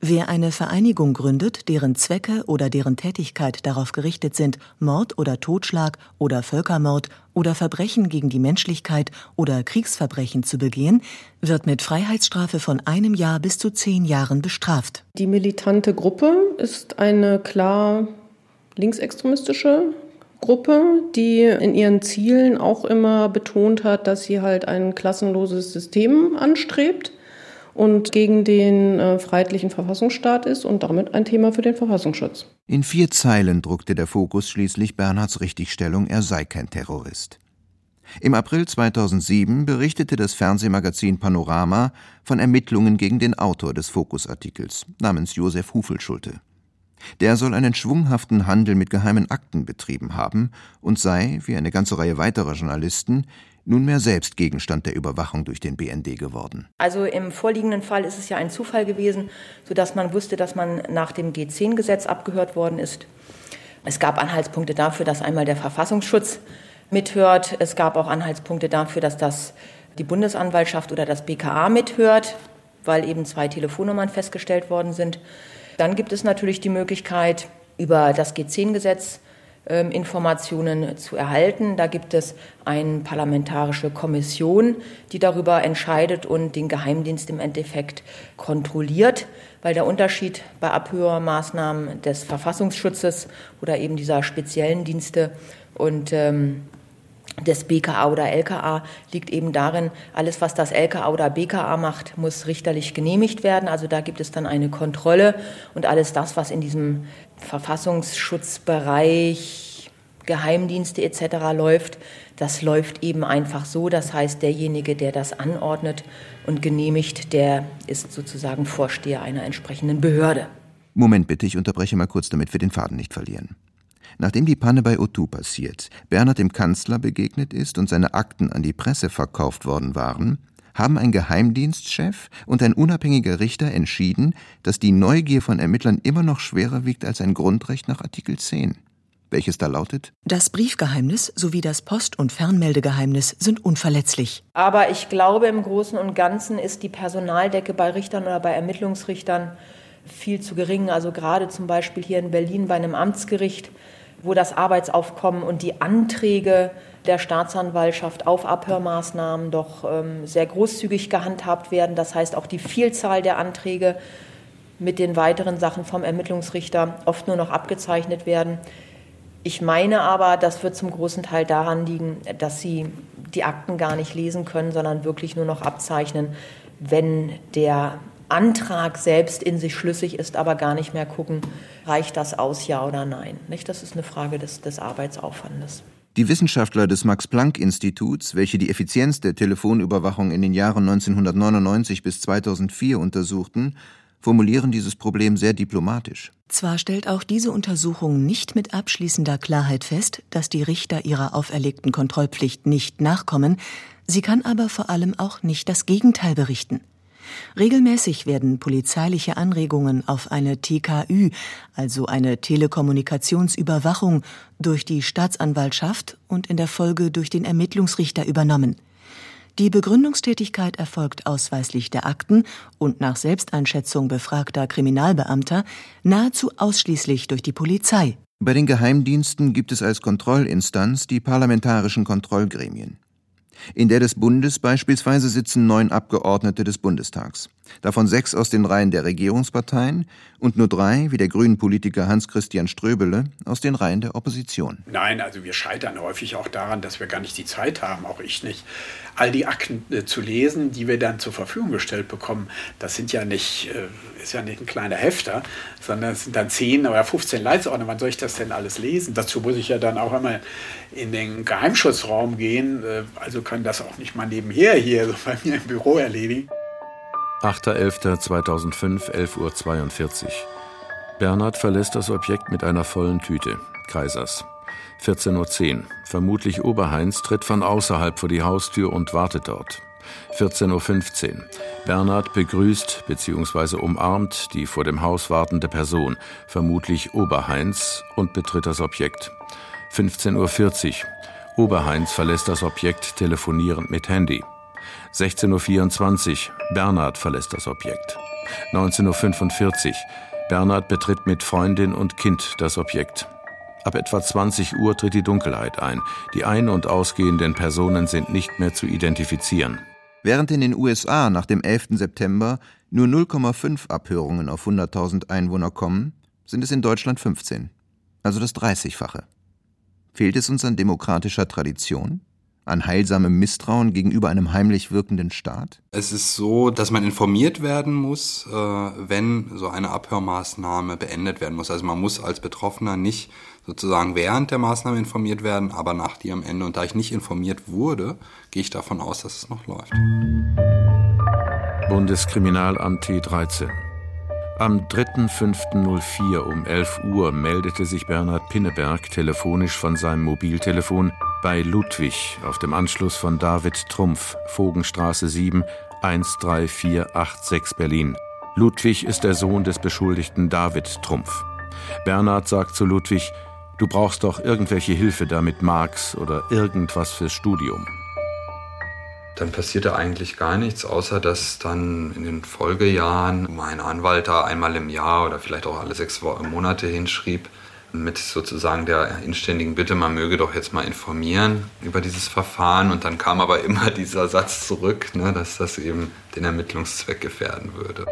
Wer eine Vereinigung gründet, deren Zwecke oder deren Tätigkeit darauf gerichtet sind, Mord oder Totschlag oder Völkermord oder Verbrechen gegen die Menschlichkeit oder Kriegsverbrechen zu begehen, wird mit Freiheitsstrafe von einem Jahr bis zu zehn Jahren bestraft. Die militante Gruppe ist eine klar linksextremistische Gruppe, die in ihren Zielen auch immer betont hat, dass sie halt ein klassenloses System anstrebt und gegen den äh, freiheitlichen Verfassungsstaat ist und damit ein Thema für den Verfassungsschutz. In vier Zeilen druckte der Fokus schließlich Bernhards Richtigstellung, er sei kein Terrorist. Im April 2007 berichtete das Fernsehmagazin Panorama von Ermittlungen gegen den Autor des Fokusartikels namens Josef Hufelschulte. Der soll einen schwunghaften Handel mit geheimen Akten betrieben haben und sei, wie eine ganze Reihe weiterer Journalisten, nunmehr selbst Gegenstand der Überwachung durch den BND geworden. Also im vorliegenden Fall ist es ja ein Zufall gewesen, sodass man wusste, dass man nach dem G10-Gesetz abgehört worden ist. Es gab Anhaltspunkte dafür, dass einmal der Verfassungsschutz mithört. Es gab auch Anhaltspunkte dafür, dass das die Bundesanwaltschaft oder das BKA mithört, weil eben zwei Telefonnummern festgestellt worden sind. Dann gibt es natürlich die Möglichkeit, über das G10-Gesetz ähm, Informationen zu erhalten. Da gibt es eine parlamentarische Kommission, die darüber entscheidet und den Geheimdienst im Endeffekt kontrolliert, weil der Unterschied bei Abhörmaßnahmen des Verfassungsschutzes oder eben dieser speziellen Dienste und ähm, des BKA oder LKA liegt eben darin, alles, was das LKA oder BKA macht, muss richterlich genehmigt werden. Also da gibt es dann eine Kontrolle und alles das, was in diesem Verfassungsschutzbereich, Geheimdienste etc. läuft, das läuft eben einfach so. Das heißt, derjenige, der das anordnet und genehmigt, der ist sozusagen Vorsteher einer entsprechenden Behörde. Moment bitte, ich unterbreche mal kurz, damit wir den Faden nicht verlieren. Nachdem die Panne bei O2 passiert, Bernhard dem Kanzler begegnet ist und seine Akten an die Presse verkauft worden waren, haben ein Geheimdienstchef und ein unabhängiger Richter entschieden, dass die Neugier von Ermittlern immer noch schwerer wiegt als ein Grundrecht nach Artikel 10. Welches da lautet? Das Briefgeheimnis sowie das Post- und Fernmeldegeheimnis sind unverletzlich. Aber ich glaube, im Großen und Ganzen ist die Personaldecke bei Richtern oder bei Ermittlungsrichtern viel zu gering. Also gerade zum Beispiel hier in Berlin bei einem Amtsgericht wo das Arbeitsaufkommen und die Anträge der Staatsanwaltschaft auf Abhörmaßnahmen doch ähm, sehr großzügig gehandhabt werden. Das heißt, auch die Vielzahl der Anträge mit den weiteren Sachen vom Ermittlungsrichter oft nur noch abgezeichnet werden. Ich meine aber, das wird zum großen Teil daran liegen, dass sie die Akten gar nicht lesen können, sondern wirklich nur noch abzeichnen, wenn der Antrag selbst in sich schlüssig ist, aber gar nicht mehr gucken, reicht das aus, ja oder nein. Nicht? Das ist eine Frage des, des Arbeitsaufwandes. Die Wissenschaftler des Max-Planck-Instituts, welche die Effizienz der Telefonüberwachung in den Jahren 1999 bis 2004 untersuchten, formulieren dieses Problem sehr diplomatisch. Zwar stellt auch diese Untersuchung nicht mit abschließender Klarheit fest, dass die Richter ihrer auferlegten Kontrollpflicht nicht nachkommen, sie kann aber vor allem auch nicht das Gegenteil berichten. Regelmäßig werden polizeiliche Anregungen auf eine TKÜ, also eine Telekommunikationsüberwachung, durch die Staatsanwaltschaft und in der Folge durch den Ermittlungsrichter übernommen. Die Begründungstätigkeit erfolgt ausweislich der Akten und nach Selbsteinschätzung befragter Kriminalbeamter nahezu ausschließlich durch die Polizei. Bei den Geheimdiensten gibt es als Kontrollinstanz die parlamentarischen Kontrollgremien. In der des Bundes beispielsweise sitzen neun Abgeordnete des Bundestags, davon sechs aus den Reihen der Regierungsparteien und nur drei, wie der grünen Politiker Hans-Christian Ströbele, aus den Reihen der Opposition. Nein, also wir scheitern häufig auch daran, dass wir gar nicht die Zeit haben, auch ich nicht, all die Akten äh, zu lesen, die wir dann zur Verfügung gestellt bekommen. Das sind ja nicht, äh, ist ja nicht ein kleiner Hefter, sondern es sind dann 10 oder 15 Leitsordner. Wann soll ich das denn alles lesen? Dazu muss ich ja dann auch einmal in den Geheimschutzraum gehen. Äh, also kann das auch nicht mal nebenher hier so bei mir im Büro erledigen. 8.11.2005, 11.42 Uhr. Bernhard verlässt das Objekt mit einer vollen Tüte. Kaisers. 14.10 Uhr. Vermutlich Oberheinz tritt von außerhalb vor die Haustür und wartet dort. 14.15 Uhr. Bernhard begrüßt bzw. umarmt die vor dem Haus wartende Person, vermutlich Oberheinz, und betritt das Objekt. 15.40 Uhr. Oberheinz verlässt das Objekt telefonierend mit Handy. 16.24 Uhr. Bernhard verlässt das Objekt. 19.45 Uhr. Bernhard betritt mit Freundin und Kind das Objekt. Ab etwa 20 Uhr tritt die Dunkelheit ein. Die ein- und ausgehenden Personen sind nicht mehr zu identifizieren. Während in den USA nach dem 11. September nur 0,5 Abhörungen auf 100.000 Einwohner kommen, sind es in Deutschland 15, also das 30-fache. Fehlt es uns an demokratischer Tradition? An heilsamem Misstrauen gegenüber einem heimlich wirkenden Staat? Es ist so, dass man informiert werden muss, äh, wenn so eine Abhörmaßnahme beendet werden muss. Also man muss als Betroffener nicht sozusagen während der Maßnahme informiert werden, aber nach die am Ende. Und da ich nicht informiert wurde, gehe ich davon aus, dass es noch läuft. Bundeskriminalamt T13. Am 3.5.04 um 11 Uhr meldete sich Bernhard Pinneberg telefonisch von seinem Mobiltelefon bei Ludwig auf dem Anschluss von David Trumpf, Vogenstraße 7, 13486 Berlin. Ludwig ist der Sohn des Beschuldigten David Trumpf. Bernhard sagt zu Ludwig, du brauchst doch irgendwelche Hilfe da mit Marx oder irgendwas fürs Studium. Dann passierte eigentlich gar nichts, außer dass dann in den Folgejahren mein Anwalt da einmal im Jahr oder vielleicht auch alle sechs Monate hinschrieb, mit sozusagen der inständigen Bitte, man möge doch jetzt mal informieren über dieses Verfahren. Und dann kam aber immer <laughs> dieser Satz zurück, ne, dass das eben den Ermittlungszweck gefährden würde.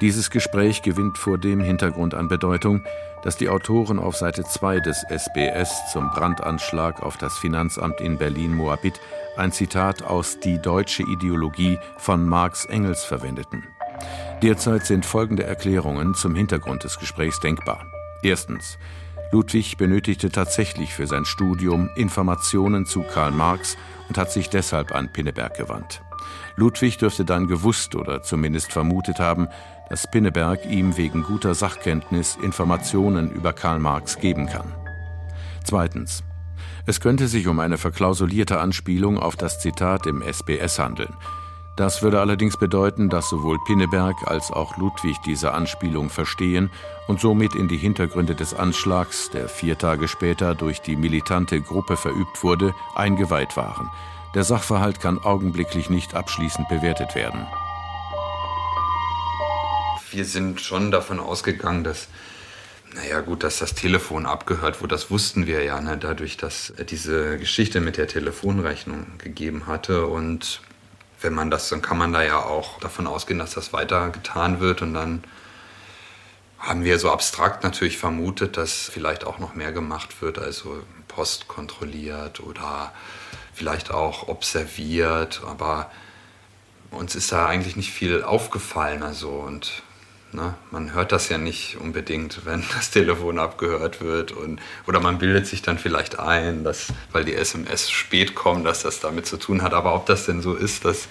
Dieses Gespräch gewinnt vor dem Hintergrund an Bedeutung, dass die Autoren auf Seite 2 des SBS zum Brandanschlag auf das Finanzamt in Berlin-Moabit ein Zitat aus Die deutsche Ideologie von Marx Engels verwendeten. Derzeit sind folgende Erklärungen zum Hintergrund des Gesprächs denkbar. Erstens. Ludwig benötigte tatsächlich für sein Studium Informationen zu Karl Marx und hat sich deshalb an Pinneberg gewandt. Ludwig dürfte dann gewusst oder zumindest vermutet haben, dass Pinneberg ihm wegen guter Sachkenntnis Informationen über Karl Marx geben kann. Zweitens. Es könnte sich um eine verklausulierte Anspielung auf das Zitat im SBS handeln. Das würde allerdings bedeuten, dass sowohl Pinneberg als auch Ludwig diese Anspielung verstehen und somit in die Hintergründe des Anschlags, der vier Tage später durch die militante Gruppe verübt wurde, eingeweiht waren. Der Sachverhalt kann augenblicklich nicht abschließend bewertet werden. Wir sind schon davon ausgegangen, dass naja, gut, dass das Telefon abgehört wurde, das wussten wir ja, ne, dadurch, dass diese Geschichte mit der Telefonrechnung gegeben hatte. Und wenn man das, dann kann man da ja auch davon ausgehen, dass das weiter getan wird. Und dann haben wir so abstrakt natürlich vermutet, dass vielleicht auch noch mehr gemacht wird, also Post kontrolliert oder vielleicht auch observiert. Aber uns ist da eigentlich nicht viel aufgefallen. Also und Ne? Man hört das ja nicht unbedingt, wenn <laughs> das Telefon abgehört wird. Und, oder man bildet sich dann vielleicht ein, dass, weil die SMS spät kommen, dass das damit zu tun hat. Aber ob das denn so ist, das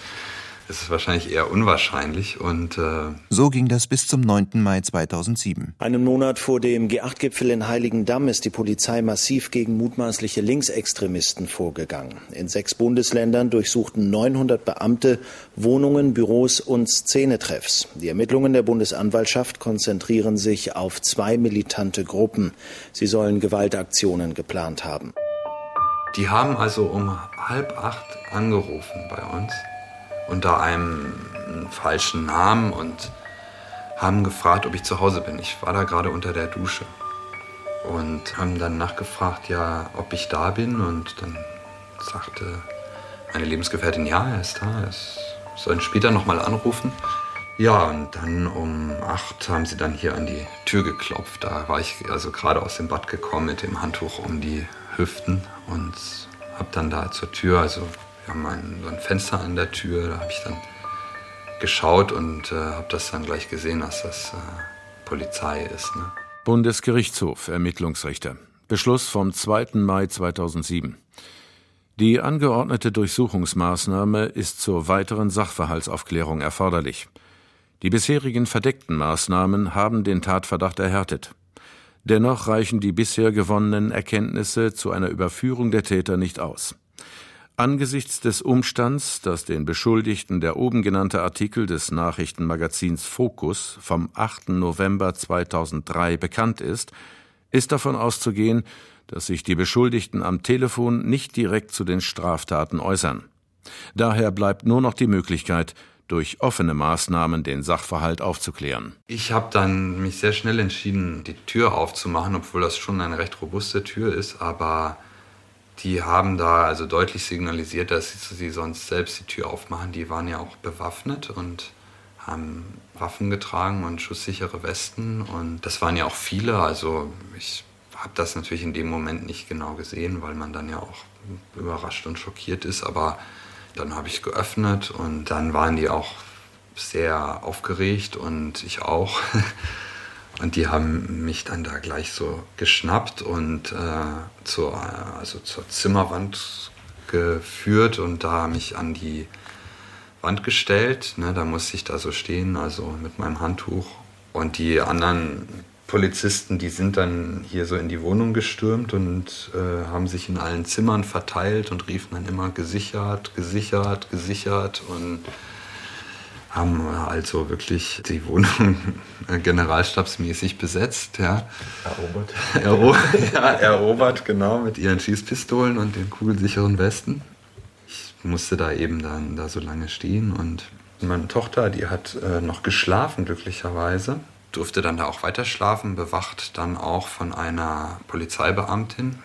ist wahrscheinlich eher unwahrscheinlich. Und, äh so ging das bis zum 9. Mai 2007. Einen Monat vor dem G8-Gipfel in Heiligendamm ist die Polizei massiv gegen mutmaßliche Linksextremisten vorgegangen. In sechs Bundesländern durchsuchten 900 Beamte Wohnungen, Büros und Szenetreffs. Die Ermittlungen der Bundesanwaltschaft konzentrieren sich auf zwei militante Gruppen. Sie sollen Gewaltaktionen geplant haben. Die haben also um halb acht angerufen bei uns unter einem falschen Namen und haben gefragt, ob ich zu Hause bin. Ich war da gerade unter der Dusche und haben dann nachgefragt, ja, ob ich da bin und dann sagte meine Lebensgefährtin, ja, er ist da, es sollen später nochmal anrufen. Ja, und dann um acht haben sie dann hier an die Tür geklopft. Da war ich also gerade aus dem Bad gekommen mit dem Handtuch um die Hüften und habe dann da zur Tür, also wir haben ein, so ein Fenster an der Tür, da habe ich dann geschaut und äh, habe das dann gleich gesehen, dass das äh, Polizei ist. Ne? Bundesgerichtshof, Ermittlungsrichter. Beschluss vom 2. Mai 2007. Die angeordnete Durchsuchungsmaßnahme ist zur weiteren Sachverhaltsaufklärung erforderlich. Die bisherigen verdeckten Maßnahmen haben den Tatverdacht erhärtet. Dennoch reichen die bisher gewonnenen Erkenntnisse zu einer Überführung der Täter nicht aus. Angesichts des Umstands, dass den Beschuldigten der oben genannte Artikel des Nachrichtenmagazins Focus vom 8. November 2003 bekannt ist, ist davon auszugehen, dass sich die Beschuldigten am Telefon nicht direkt zu den Straftaten äußern. Daher bleibt nur noch die Möglichkeit, durch offene Maßnahmen den Sachverhalt aufzuklären. Ich habe dann mich sehr schnell entschieden, die Tür aufzumachen, obwohl das schon eine recht robuste Tür ist, aber die haben da also deutlich signalisiert, dass sie sonst selbst die Tür aufmachen. Die waren ja auch bewaffnet und haben Waffen getragen und schusssichere Westen. Und das waren ja auch viele. Also ich habe das natürlich in dem Moment nicht genau gesehen, weil man dann ja auch überrascht und schockiert ist. Aber dann habe ich geöffnet und dann waren die auch sehr aufgeregt und ich auch. <laughs> Und die haben mich dann da gleich so geschnappt und äh, zur, also zur Zimmerwand geführt und da mich an die Wand gestellt. Ne, da musste ich da so stehen, also mit meinem Handtuch. Und die anderen Polizisten, die sind dann hier so in die Wohnung gestürmt und äh, haben sich in allen Zimmern verteilt und riefen dann immer gesichert, gesichert, gesichert und haben also wirklich die Wohnung generalstabsmäßig besetzt. Ja. Erobert. Ero <laughs> ja, erobert, genau, mit ihren Schießpistolen und den kugelsicheren Westen. Ich musste da eben dann da so lange stehen und meine Tochter, die hat äh, noch geschlafen, glücklicherweise. Durfte dann da auch weiter schlafen, bewacht dann auch von einer Polizeibeamtin,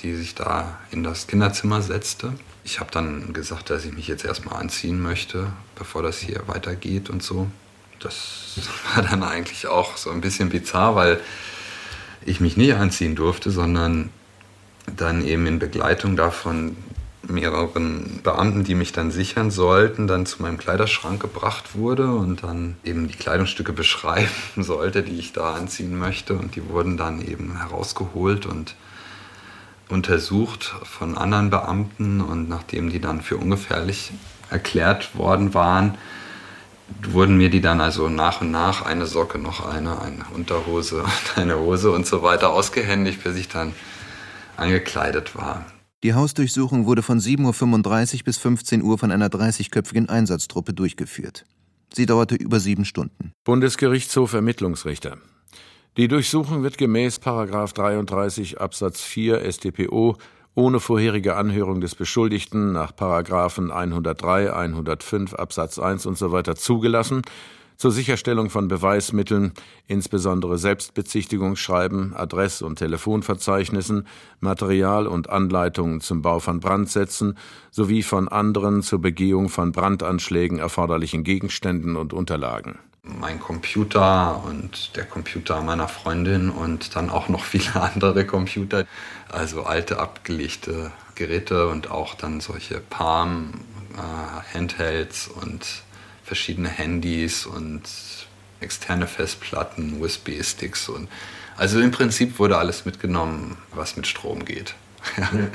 die sich da in das Kinderzimmer setzte ich habe dann gesagt, dass ich mich jetzt erstmal anziehen möchte, bevor das hier weitergeht und so. Das <laughs> war dann eigentlich auch so ein bisschen bizarr, weil ich mich nicht anziehen durfte, sondern dann eben in Begleitung davon mehreren Beamten, die mich dann sichern sollten, dann zu meinem Kleiderschrank gebracht wurde und dann eben die Kleidungsstücke <laughs> beschreiben sollte, die ich da anziehen möchte. Und die wurden dann eben herausgeholt und untersucht von anderen Beamten und nachdem die dann für ungefährlich erklärt worden waren, wurden mir die dann also nach und nach eine Socke, noch eine, eine Unterhose <laughs> und eine Hose und so weiter ausgehändigt, bis ich dann angekleidet war. Die Hausdurchsuchung wurde von 7.35 Uhr bis 15 Uhr von einer 30-köpfigen Einsatztruppe durchgeführt. Sie dauerte über sieben Stunden. Bundesgerichtshof Ermittlungsrichter. Die Durchsuchung wird gemäß 33 Absatz 4 StPO ohne vorherige Anhörung des Beschuldigten nach Paragraphen 103, 105 Absatz 1 usw. So zugelassen, zur Sicherstellung von Beweismitteln, insbesondere Selbstbezichtigungsschreiben, Adress- und Telefonverzeichnissen, Material und Anleitungen zum Bau von Brandsätzen sowie von anderen zur Begehung von Brandanschlägen erforderlichen Gegenständen und Unterlagen mein Computer und der Computer meiner Freundin und dann auch noch viele <laughs> andere Computer, also alte abgelegte Geräte und auch dann solche Palm äh, Handhelds und verschiedene Handys und externe Festplatten, USB-Sticks und also im Prinzip wurde alles mitgenommen, was mit Strom geht. <laughs>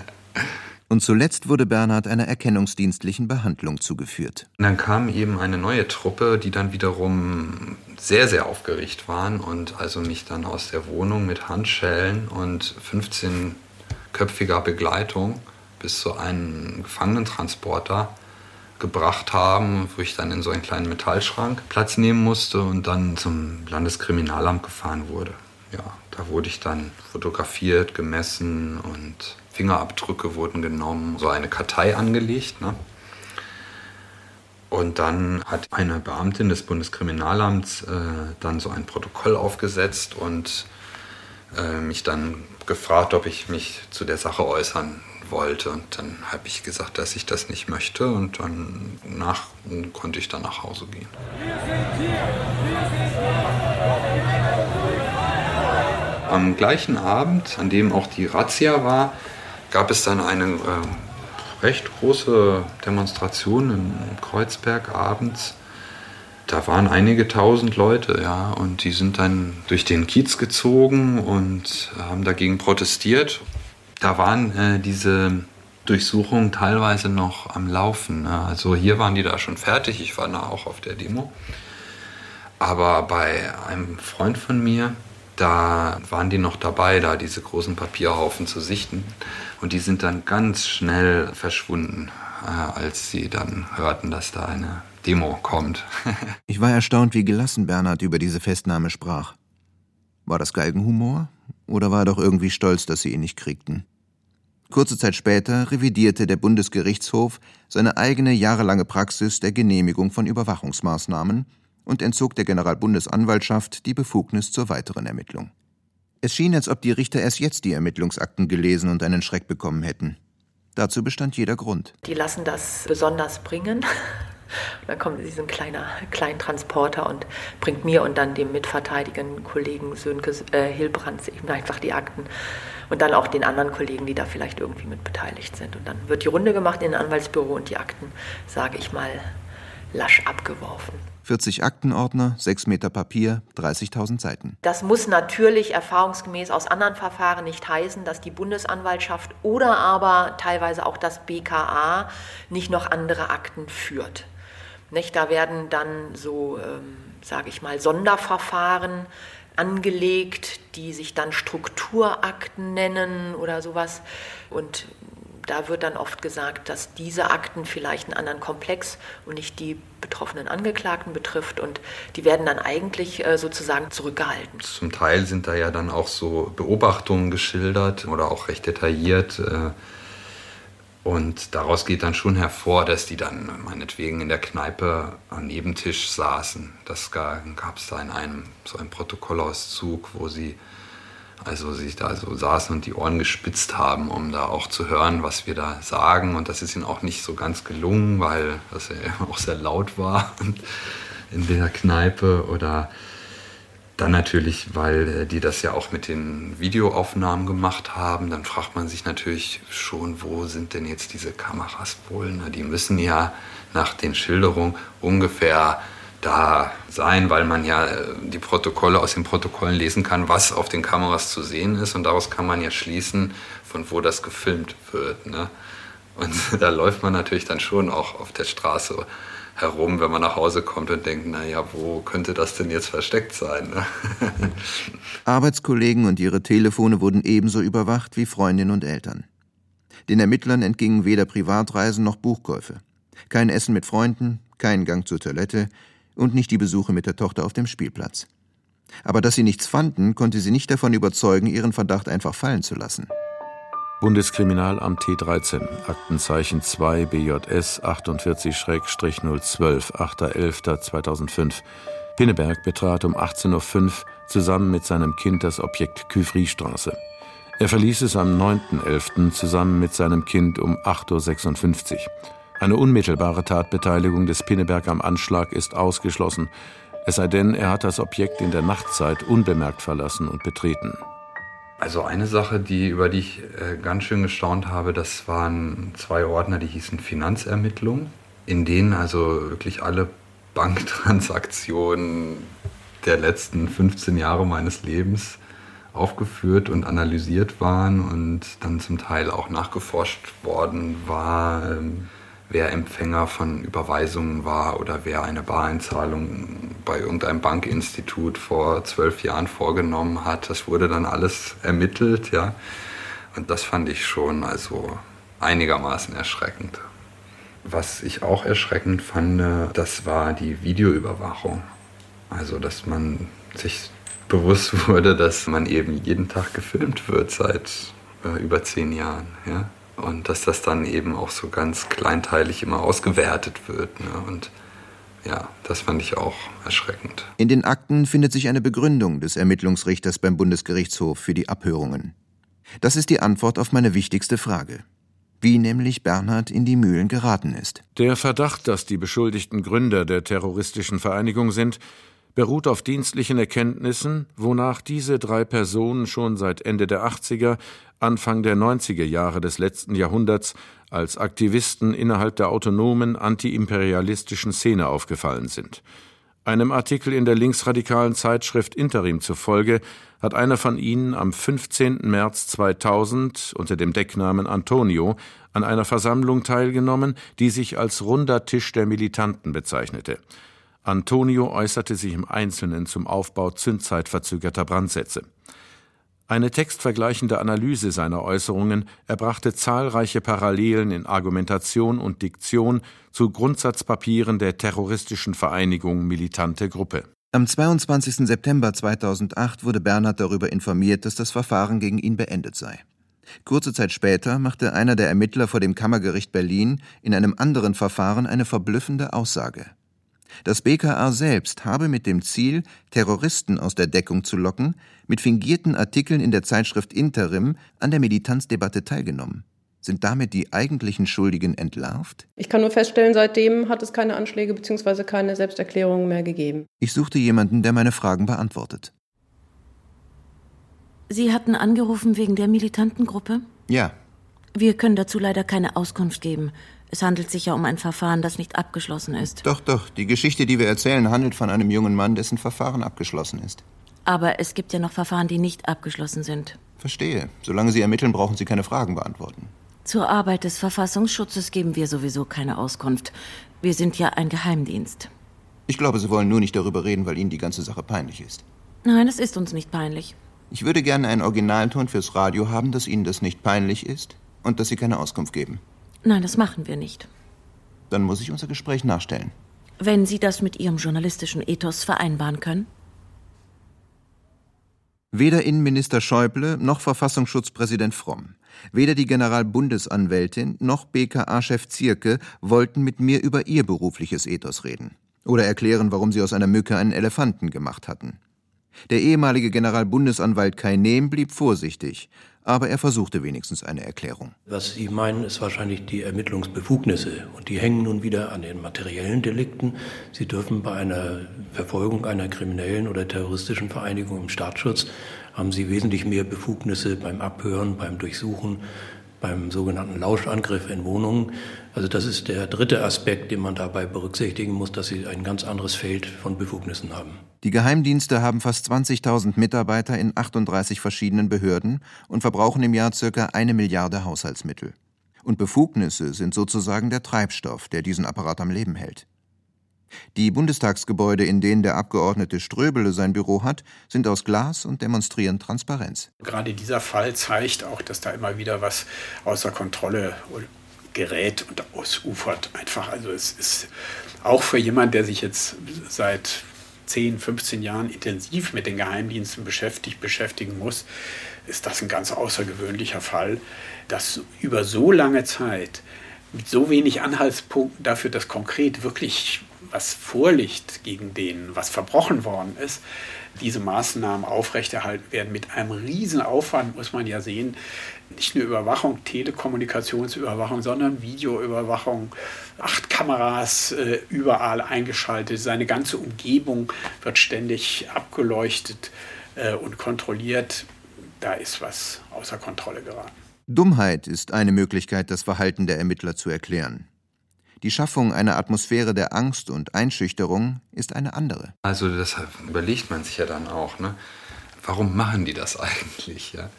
Und zuletzt wurde Bernhard einer erkennungsdienstlichen Behandlung zugeführt. Dann kam eben eine neue Truppe, die dann wiederum sehr, sehr aufgeregt waren und also mich dann aus der Wohnung mit Handschellen und 15-köpfiger Begleitung bis zu einem Gefangenentransporter gebracht haben, wo ich dann in so einen kleinen Metallschrank Platz nehmen musste und dann zum Landeskriminalamt gefahren wurde. Ja, da wurde ich dann fotografiert, gemessen und Fingerabdrücke wurden genommen, so eine Kartei angelegt. Ne? Und dann hat eine Beamtin des Bundeskriminalamts äh, dann so ein Protokoll aufgesetzt und äh, mich dann gefragt, ob ich mich zu der Sache äußern wollte. Und dann habe ich gesagt, dass ich das nicht möchte. Und dann nach, konnte ich dann nach Hause gehen. Am gleichen Abend, an dem auch die Razzia war, gab es dann eine äh, recht große Demonstration in Kreuzberg abends. Da waren einige tausend Leute, ja, und die sind dann durch den Kiez gezogen und haben dagegen protestiert. Da waren äh, diese Durchsuchungen teilweise noch am Laufen. Ne? Also hier waren die da schon fertig, ich war da auch auf der Demo. Aber bei einem Freund von mir, da waren die noch dabei, da diese großen Papierhaufen zu sichten. Und die sind dann ganz schnell verschwunden, äh, als sie dann hörten, dass da eine Demo kommt. <laughs> ich war erstaunt, wie gelassen Bernhard über diese Festnahme sprach. War das Galgenhumor? Oder war er doch irgendwie stolz, dass sie ihn nicht kriegten? Kurze Zeit später revidierte der Bundesgerichtshof seine eigene jahrelange Praxis der Genehmigung von Überwachungsmaßnahmen und entzog der Generalbundesanwaltschaft die Befugnis zur weiteren Ermittlung. Es schien, als ob die Richter erst jetzt die Ermittlungsakten gelesen und einen Schreck bekommen hätten. Dazu bestand jeder Grund. Die lassen das besonders bringen. Und <laughs> dann kommt so ein kleiner Kleintransporter und bringt mir und dann dem mitverteidigenden Kollegen Sönke äh, Hilbrands eben einfach die Akten und dann auch den anderen Kollegen, die da vielleicht irgendwie mit beteiligt sind. Und dann wird die Runde gemacht in ein Anwaltsbüro und die Akten, sage ich mal, lasch abgeworfen. 40 Aktenordner, 6 Meter Papier, 30.000 Seiten. Das muss natürlich erfahrungsgemäß aus anderen Verfahren nicht heißen, dass die Bundesanwaltschaft oder aber teilweise auch das BKA nicht noch andere Akten führt. Nicht? Da werden dann so, ähm, sage ich mal, Sonderverfahren angelegt, die sich dann Strukturakten nennen oder sowas. Und da wird dann oft gesagt, dass diese Akten vielleicht einen anderen Komplex und nicht die betroffenen Angeklagten betrifft und die werden dann eigentlich äh, sozusagen zurückgehalten. Zum Teil sind da ja dann auch so Beobachtungen geschildert oder auch recht detailliert. Äh, und daraus geht dann schon hervor, dass die dann meinetwegen in der Kneipe am Nebentisch saßen. Das gab es da in einem so einem Protokollauszug, wo sie also sich da so saßen und die Ohren gespitzt haben, um da auch zu hören, was wir da sagen. Und das ist ihnen auch nicht so ganz gelungen, weil das ja <laughs> auch sehr laut war <laughs> in der Kneipe oder dann natürlich, weil äh, die das ja auch mit den Videoaufnahmen gemacht haben, dann fragt man sich natürlich schon, wo sind denn jetzt diese Kameras wohl? Na, die müssen ja nach den Schilderungen ungefähr da sein, weil man ja äh, die Protokolle aus den Protokollen lesen kann, was auf den Kameras zu sehen ist und daraus kann man ja schließen, von wo das gefilmt wird. Ne? Und <laughs> da läuft man natürlich dann schon auch auf der Straße herum, wenn man nach Hause kommt und denkt, naja, wo könnte das denn jetzt versteckt sein? Ne? <laughs> Arbeitskollegen und ihre Telefone wurden ebenso überwacht wie Freundinnen und Eltern. Den Ermittlern entgingen weder Privatreisen noch Buchkäufe. Kein Essen mit Freunden, kein Gang zur Toilette und nicht die Besuche mit der Tochter auf dem Spielplatz. Aber dass sie nichts fanden, konnte sie nicht davon überzeugen, ihren Verdacht einfach fallen zu lassen. Bundeskriminalamt T13, Aktenzeichen 2 BJS 48-012, 8.11.2005. Pinneberg betrat um 18.05 Uhr zusammen mit seinem Kind das Objekt Küfristraße. Er verließ es am 9.11. zusammen mit seinem Kind um 8.56 Uhr. Eine unmittelbare Tatbeteiligung des Pinneberg am Anschlag ist ausgeschlossen, es sei denn, er hat das Objekt in der Nachtzeit unbemerkt verlassen und betreten. Also eine Sache, die, über die ich äh, ganz schön gestaunt habe, das waren zwei Ordner, die hießen Finanzermittlung, in denen also wirklich alle Banktransaktionen der letzten 15 Jahre meines Lebens aufgeführt und analysiert waren und dann zum Teil auch nachgeforscht worden war. Ähm, wer Empfänger von Überweisungen war oder wer eine Bareinzahlung bei irgendeinem Bankinstitut vor zwölf Jahren vorgenommen hat. Das wurde dann alles ermittelt, ja. Und das fand ich schon also einigermaßen erschreckend. Was ich auch erschreckend fand, das war die Videoüberwachung. Also, dass man sich bewusst <laughs> wurde, dass man eben jeden Tag gefilmt wird seit äh, über zehn Jahren. Ja? Und dass das dann eben auch so ganz kleinteilig immer ausgewertet wird. Ne? Und ja, das fand ich auch erschreckend. In den Akten findet sich eine Begründung des Ermittlungsrichters beim Bundesgerichtshof für die Abhörungen. Das ist die Antwort auf meine wichtigste Frage. Wie nämlich Bernhard in die Mühlen geraten ist. Der Verdacht, dass die Beschuldigten Gründer der terroristischen Vereinigung sind, beruht auf dienstlichen Erkenntnissen, wonach diese drei Personen schon seit Ende der 80er Anfang der 90er Jahre des letzten Jahrhunderts als Aktivisten innerhalb der autonomen antiimperialistischen Szene aufgefallen sind. Einem Artikel in der linksradikalen Zeitschrift Interim zufolge hat einer von ihnen am 15. März 2000 unter dem Decknamen Antonio an einer Versammlung teilgenommen, die sich als runder Tisch der Militanten bezeichnete. Antonio äußerte sich im Einzelnen zum Aufbau zündzeitverzögerter Brandsätze. Eine textvergleichende Analyse seiner Äußerungen erbrachte zahlreiche Parallelen in Argumentation und Diktion zu Grundsatzpapieren der terroristischen Vereinigung Militante Gruppe. Am 22. September 2008 wurde Bernhard darüber informiert, dass das Verfahren gegen ihn beendet sei. Kurze Zeit später machte einer der Ermittler vor dem Kammergericht Berlin in einem anderen Verfahren eine verblüffende Aussage. Das BKA selbst habe mit dem Ziel, Terroristen aus der Deckung zu locken, mit fingierten Artikeln in der Zeitschrift Interim an der Militanzdebatte teilgenommen. Sind damit die eigentlichen Schuldigen entlarvt? Ich kann nur feststellen, seitdem hat es keine Anschläge bzw. keine Selbsterklärungen mehr gegeben. Ich suchte jemanden, der meine Fragen beantwortet. Sie hatten angerufen wegen der militanten Gruppe? Ja. Wir können dazu leider keine Auskunft geben. Es handelt sich ja um ein Verfahren, das nicht abgeschlossen ist. Doch, doch. Die Geschichte, die wir erzählen, handelt von einem jungen Mann, dessen Verfahren abgeschlossen ist. Aber es gibt ja noch Verfahren, die nicht abgeschlossen sind. Verstehe. Solange Sie ermitteln, brauchen Sie keine Fragen beantworten. Zur Arbeit des Verfassungsschutzes geben wir sowieso keine Auskunft. Wir sind ja ein Geheimdienst. Ich glaube, Sie wollen nur nicht darüber reden, weil Ihnen die ganze Sache peinlich ist. Nein, es ist uns nicht peinlich. Ich würde gerne einen Originalton fürs Radio haben, dass Ihnen das nicht peinlich ist und dass Sie keine Auskunft geben. Nein, das machen wir nicht. Dann muss ich unser Gespräch nachstellen. Wenn Sie das mit Ihrem journalistischen Ethos vereinbaren können? Weder Innenminister Schäuble noch Verfassungsschutzpräsident Fromm, weder die Generalbundesanwältin noch BKA-Chef Zierke wollten mit mir über ihr berufliches Ethos reden oder erklären, warum sie aus einer Mücke einen Elefanten gemacht hatten. Der ehemalige Generalbundesanwalt Kai Nehm blieb vorsichtig, aber er versuchte wenigstens eine Erklärung. Was Sie meinen, ist wahrscheinlich die Ermittlungsbefugnisse. Und die hängen nun wieder an den materiellen Delikten. Sie dürfen bei einer Verfolgung einer kriminellen oder terroristischen Vereinigung im Staatsschutz, haben Sie wesentlich mehr Befugnisse beim Abhören, beim Durchsuchen, beim sogenannten Lauschangriff in Wohnungen. Also das ist der dritte Aspekt, den man dabei berücksichtigen muss, dass sie ein ganz anderes Feld von Befugnissen haben. Die Geheimdienste haben fast 20.000 Mitarbeiter in 38 verschiedenen Behörden und verbrauchen im Jahr circa eine Milliarde Haushaltsmittel. Und Befugnisse sind sozusagen der Treibstoff, der diesen Apparat am Leben hält. Die Bundestagsgebäude, in denen der Abgeordnete Ströbele sein Büro hat, sind aus Glas und demonstrieren Transparenz. Gerade dieser Fall zeigt auch, dass da immer wieder was außer Kontrolle gerät und ausufert. Einfach, also es ist auch für jemanden, der sich jetzt seit 10, 15 Jahren intensiv mit den Geheimdiensten beschäftigt, beschäftigen muss, ist das ein ganz außergewöhnlicher Fall, dass über so lange Zeit mit so wenig Anhaltspunkten dafür, dass konkret wirklich was vorliegt gegen den, was verbrochen worden ist, diese Maßnahmen aufrechterhalten werden. Mit einem riesen Aufwand muss man ja sehen, nicht nur Überwachung, Telekommunikationsüberwachung, sondern Videoüberwachung, acht Kameras äh, überall eingeschaltet, seine ganze Umgebung wird ständig abgeleuchtet äh, und kontrolliert. Da ist was außer Kontrolle geraten. Dummheit ist eine Möglichkeit, das Verhalten der Ermittler zu erklären. Die Schaffung einer Atmosphäre der Angst und Einschüchterung ist eine andere. Also deshalb überlegt man sich ja dann auch, ne? warum machen die das <laughs> eigentlich? Ja?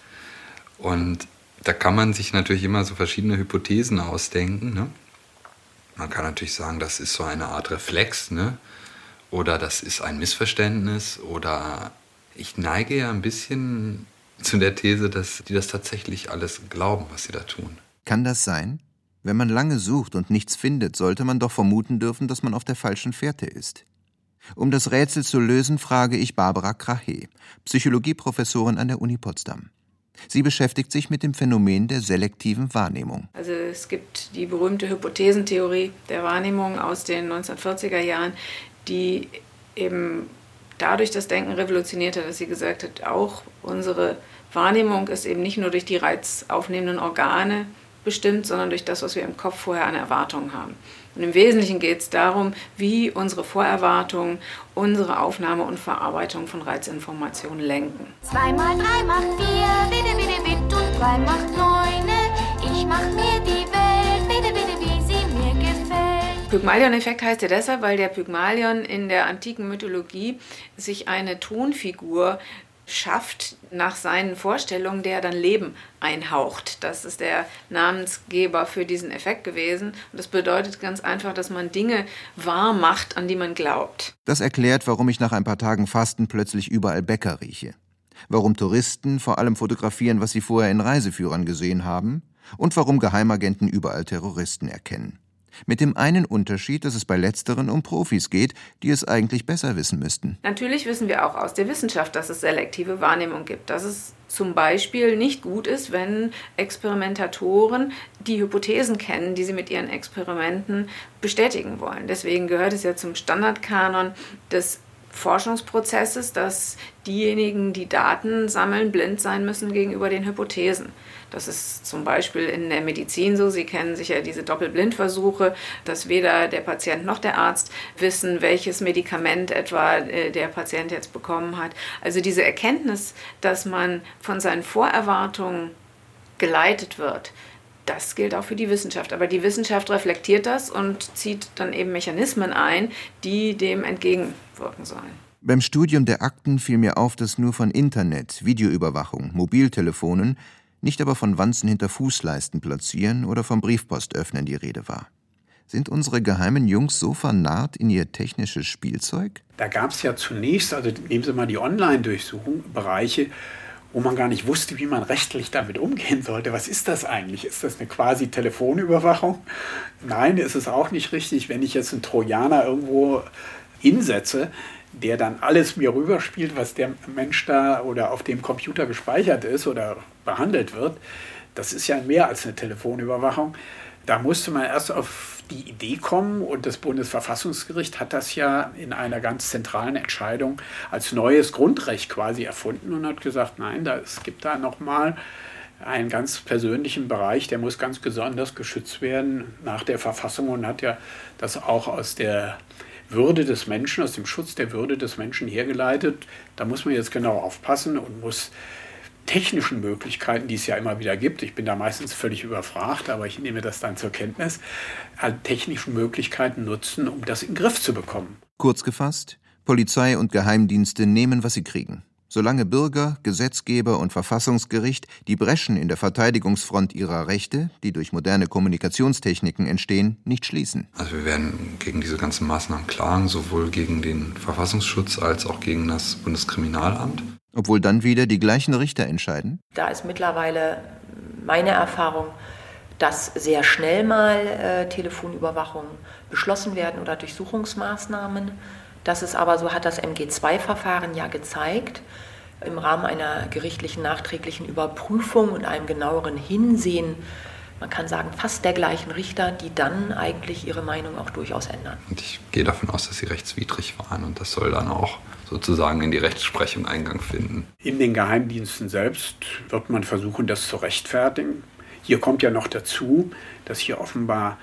Und da kann man sich natürlich immer so verschiedene Hypothesen ausdenken. Ne? Man kann natürlich sagen, das ist so eine Art Reflex, ne? oder das ist ein Missverständnis, oder ich neige ja ein bisschen zu der These, dass die das tatsächlich alles glauben, was sie da tun. Kann das sein? Wenn man lange sucht und nichts findet, sollte man doch vermuten dürfen, dass man auf der falschen Fährte ist. Um das Rätsel zu lösen, frage ich Barbara Krahe, Psychologieprofessorin an der Uni Potsdam. Sie beschäftigt sich mit dem Phänomen der selektiven Wahrnehmung. Also es gibt die berühmte Hypothesentheorie der Wahrnehmung aus den 1940er Jahren, die eben dadurch das Denken revolutioniert hat, dass sie gesagt hat, auch unsere Wahrnehmung ist eben nicht nur durch die reizaufnehmenden Organe bestimmt, sondern durch das, was wir im Kopf vorher an Erwartungen haben. Und im Wesentlichen geht es darum, wie unsere Vorerwartungen unsere Aufnahme und Verarbeitung von Reizinformationen lenken. Zwei mal drei macht vier, bitte, bitte, bitte, und drei macht neune. Ich mach mir die Welt, bitte, bitte, wie sie mir gefällt. Pygmalion-Effekt heißt ja deshalb, weil der Pygmalion in der antiken Mythologie sich eine Tonfigur schafft nach seinen Vorstellungen, der dann Leben einhaucht. Das ist der Namensgeber für diesen Effekt gewesen. Und das bedeutet ganz einfach, dass man Dinge wahr macht, an die man glaubt. Das erklärt, warum ich nach ein paar Tagen Fasten plötzlich überall Bäcker rieche. Warum Touristen vor allem fotografieren, was sie vorher in Reiseführern gesehen haben. Und warum Geheimagenten überall Terroristen erkennen. Mit dem einen Unterschied, dass es bei letzteren um Profis geht, die es eigentlich besser wissen müssten. Natürlich wissen wir auch aus der Wissenschaft, dass es selektive Wahrnehmung gibt. Dass es zum Beispiel nicht gut ist, wenn Experimentatoren die Hypothesen kennen, die sie mit ihren Experimenten bestätigen wollen. Deswegen gehört es ja zum Standardkanon des Forschungsprozesses, dass diejenigen, die Daten sammeln, blind sein müssen gegenüber den Hypothesen. Das ist zum Beispiel in der Medizin so. Sie kennen sicher diese Doppelblindversuche, dass weder der Patient noch der Arzt wissen, welches Medikament etwa äh, der Patient jetzt bekommen hat. Also diese Erkenntnis, dass man von seinen Vorerwartungen geleitet wird, das gilt auch für die Wissenschaft. Aber die Wissenschaft reflektiert das und zieht dann eben Mechanismen ein, die dem entgegenwirken sollen. Beim Studium der Akten fiel mir auf, dass nur von Internet, Videoüberwachung, Mobiltelefonen, nicht aber von Wanzen hinter Fußleisten platzieren oder vom Briefpostöffnen die Rede war. Sind unsere geheimen Jungs so vernarrt in ihr technisches Spielzeug? Da gab es ja zunächst, also nehmen Sie mal die Online-Durchsuchung, Bereiche, wo man gar nicht wusste, wie man rechtlich damit umgehen sollte. Was ist das eigentlich? Ist das eine quasi Telefonüberwachung? Nein, ist es auch nicht richtig. Wenn ich jetzt einen Trojaner irgendwo hinsetze, der dann alles mir rüberspielt, was der Mensch da oder auf dem Computer gespeichert ist oder behandelt wird, das ist ja mehr als eine Telefonüberwachung. Da musste man erst auf die Idee kommen und das Bundesverfassungsgericht hat das ja in einer ganz zentralen Entscheidung als neues Grundrecht quasi erfunden und hat gesagt, nein, da, es gibt da nochmal einen ganz persönlichen Bereich, der muss ganz besonders geschützt werden nach der Verfassung und hat ja das auch aus der würde des Menschen, aus dem Schutz der Würde des Menschen hergeleitet. Da muss man jetzt genau aufpassen und muss technischen Möglichkeiten, die es ja immer wieder gibt, ich bin da meistens völlig überfragt, aber ich nehme das dann zur Kenntnis, technischen Möglichkeiten nutzen, um das in den Griff zu bekommen. Kurz gefasst, Polizei und Geheimdienste nehmen, was sie kriegen. Solange Bürger, Gesetzgeber und Verfassungsgericht die Breschen in der Verteidigungsfront ihrer Rechte, die durch moderne Kommunikationstechniken entstehen, nicht schließen. Also wir werden gegen diese ganzen Maßnahmen klagen, sowohl gegen den Verfassungsschutz als auch gegen das Bundeskriminalamt. Obwohl dann wieder die gleichen Richter entscheiden? Da ist mittlerweile meine Erfahrung, dass sehr schnell mal äh, Telefonüberwachungen beschlossen werden oder Durchsuchungsmaßnahmen. Das ist aber, so hat das MG2-Verfahren ja gezeigt, im Rahmen einer gerichtlichen nachträglichen Überprüfung und einem genaueren Hinsehen, man kann sagen, fast der gleichen Richter, die dann eigentlich ihre Meinung auch durchaus ändern. Und ich gehe davon aus, dass sie rechtswidrig waren und das soll dann auch sozusagen in die Rechtsprechung Eingang finden. In den Geheimdiensten selbst wird man versuchen, das zu rechtfertigen. Hier kommt ja noch dazu, dass hier offenbar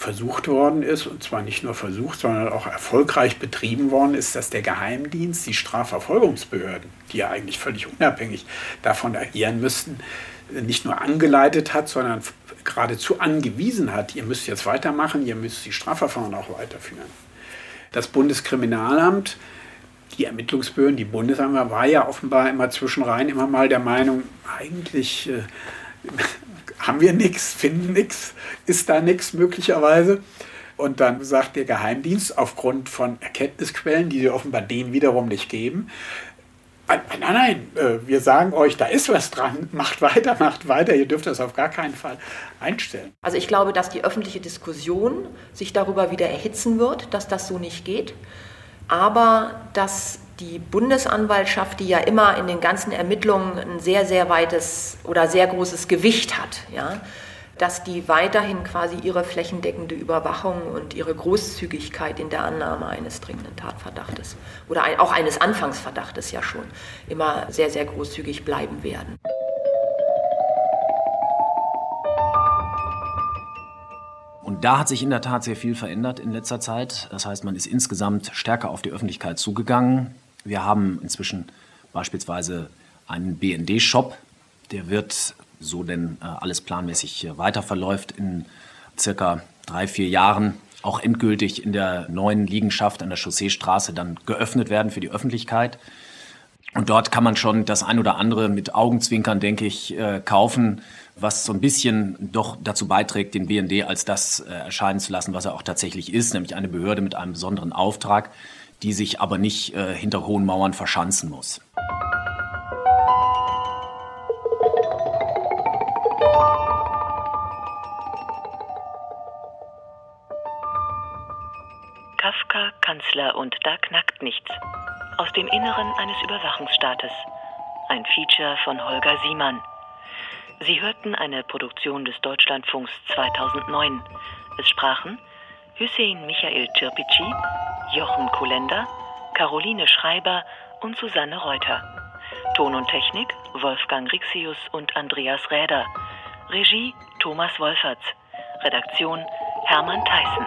versucht worden ist, und zwar nicht nur versucht, sondern auch erfolgreich betrieben worden ist, dass der Geheimdienst, die Strafverfolgungsbehörden, die ja eigentlich völlig unabhängig davon agieren müssten, nicht nur angeleitet hat, sondern geradezu angewiesen hat, ihr müsst jetzt weitermachen, ihr müsst die Strafverfahren auch weiterführen. Das Bundeskriminalamt, die Ermittlungsbehörden, die Bundesanwalt war ja offenbar immer zwischenrein immer mal der Meinung, eigentlich äh, haben wir nichts, finden nichts, ist da nichts möglicherweise. Und dann sagt der Geheimdienst aufgrund von Erkenntnisquellen, die sie offenbar denen wiederum nicht geben, nein, nein, äh, wir sagen euch, da ist was dran, macht weiter, macht weiter, ihr dürft das auf gar keinen Fall einstellen. Also ich glaube, dass die öffentliche Diskussion sich darüber wieder erhitzen wird, dass das so nicht geht, aber dass die Bundesanwaltschaft, die ja immer in den ganzen Ermittlungen ein sehr, sehr weites oder sehr großes Gewicht hat, ja, dass die weiterhin quasi ihre flächendeckende Überwachung und ihre Großzügigkeit in der Annahme eines dringenden Tatverdachtes oder auch eines Anfangsverdachtes ja schon immer sehr, sehr großzügig bleiben werden. Und da hat sich in der Tat sehr viel verändert in letzter Zeit. Das heißt, man ist insgesamt stärker auf die Öffentlichkeit zugegangen. Wir haben inzwischen beispielsweise einen BND-Shop, der wird, so denn äh, alles planmäßig weiter verläuft, in circa drei, vier Jahren auch endgültig in der neuen Liegenschaft an der Chausseestraße dann geöffnet werden für die Öffentlichkeit. Und dort kann man schon das ein oder andere mit Augenzwinkern, denke ich, äh, kaufen, was so ein bisschen doch dazu beiträgt, den BND als das äh, erscheinen zu lassen, was er auch tatsächlich ist, nämlich eine Behörde mit einem besonderen Auftrag, die sich aber nicht äh, hinter hohen Mauern verschanzen muss. Kafka, Kanzler und da knackt nichts. Aus dem Inneren eines Überwachungsstaates. Ein Feature von Holger Siemann. Sie hörten eine Produktion des Deutschlandfunks 2009. Es sprachen Hüseyin Michael Cirpici, Jochen Kulender, Caroline Schreiber und Susanne Reuter. Ton und Technik Wolfgang Rixius und Andreas Räder. Regie Thomas Wolferts. Redaktion Hermann Theissen.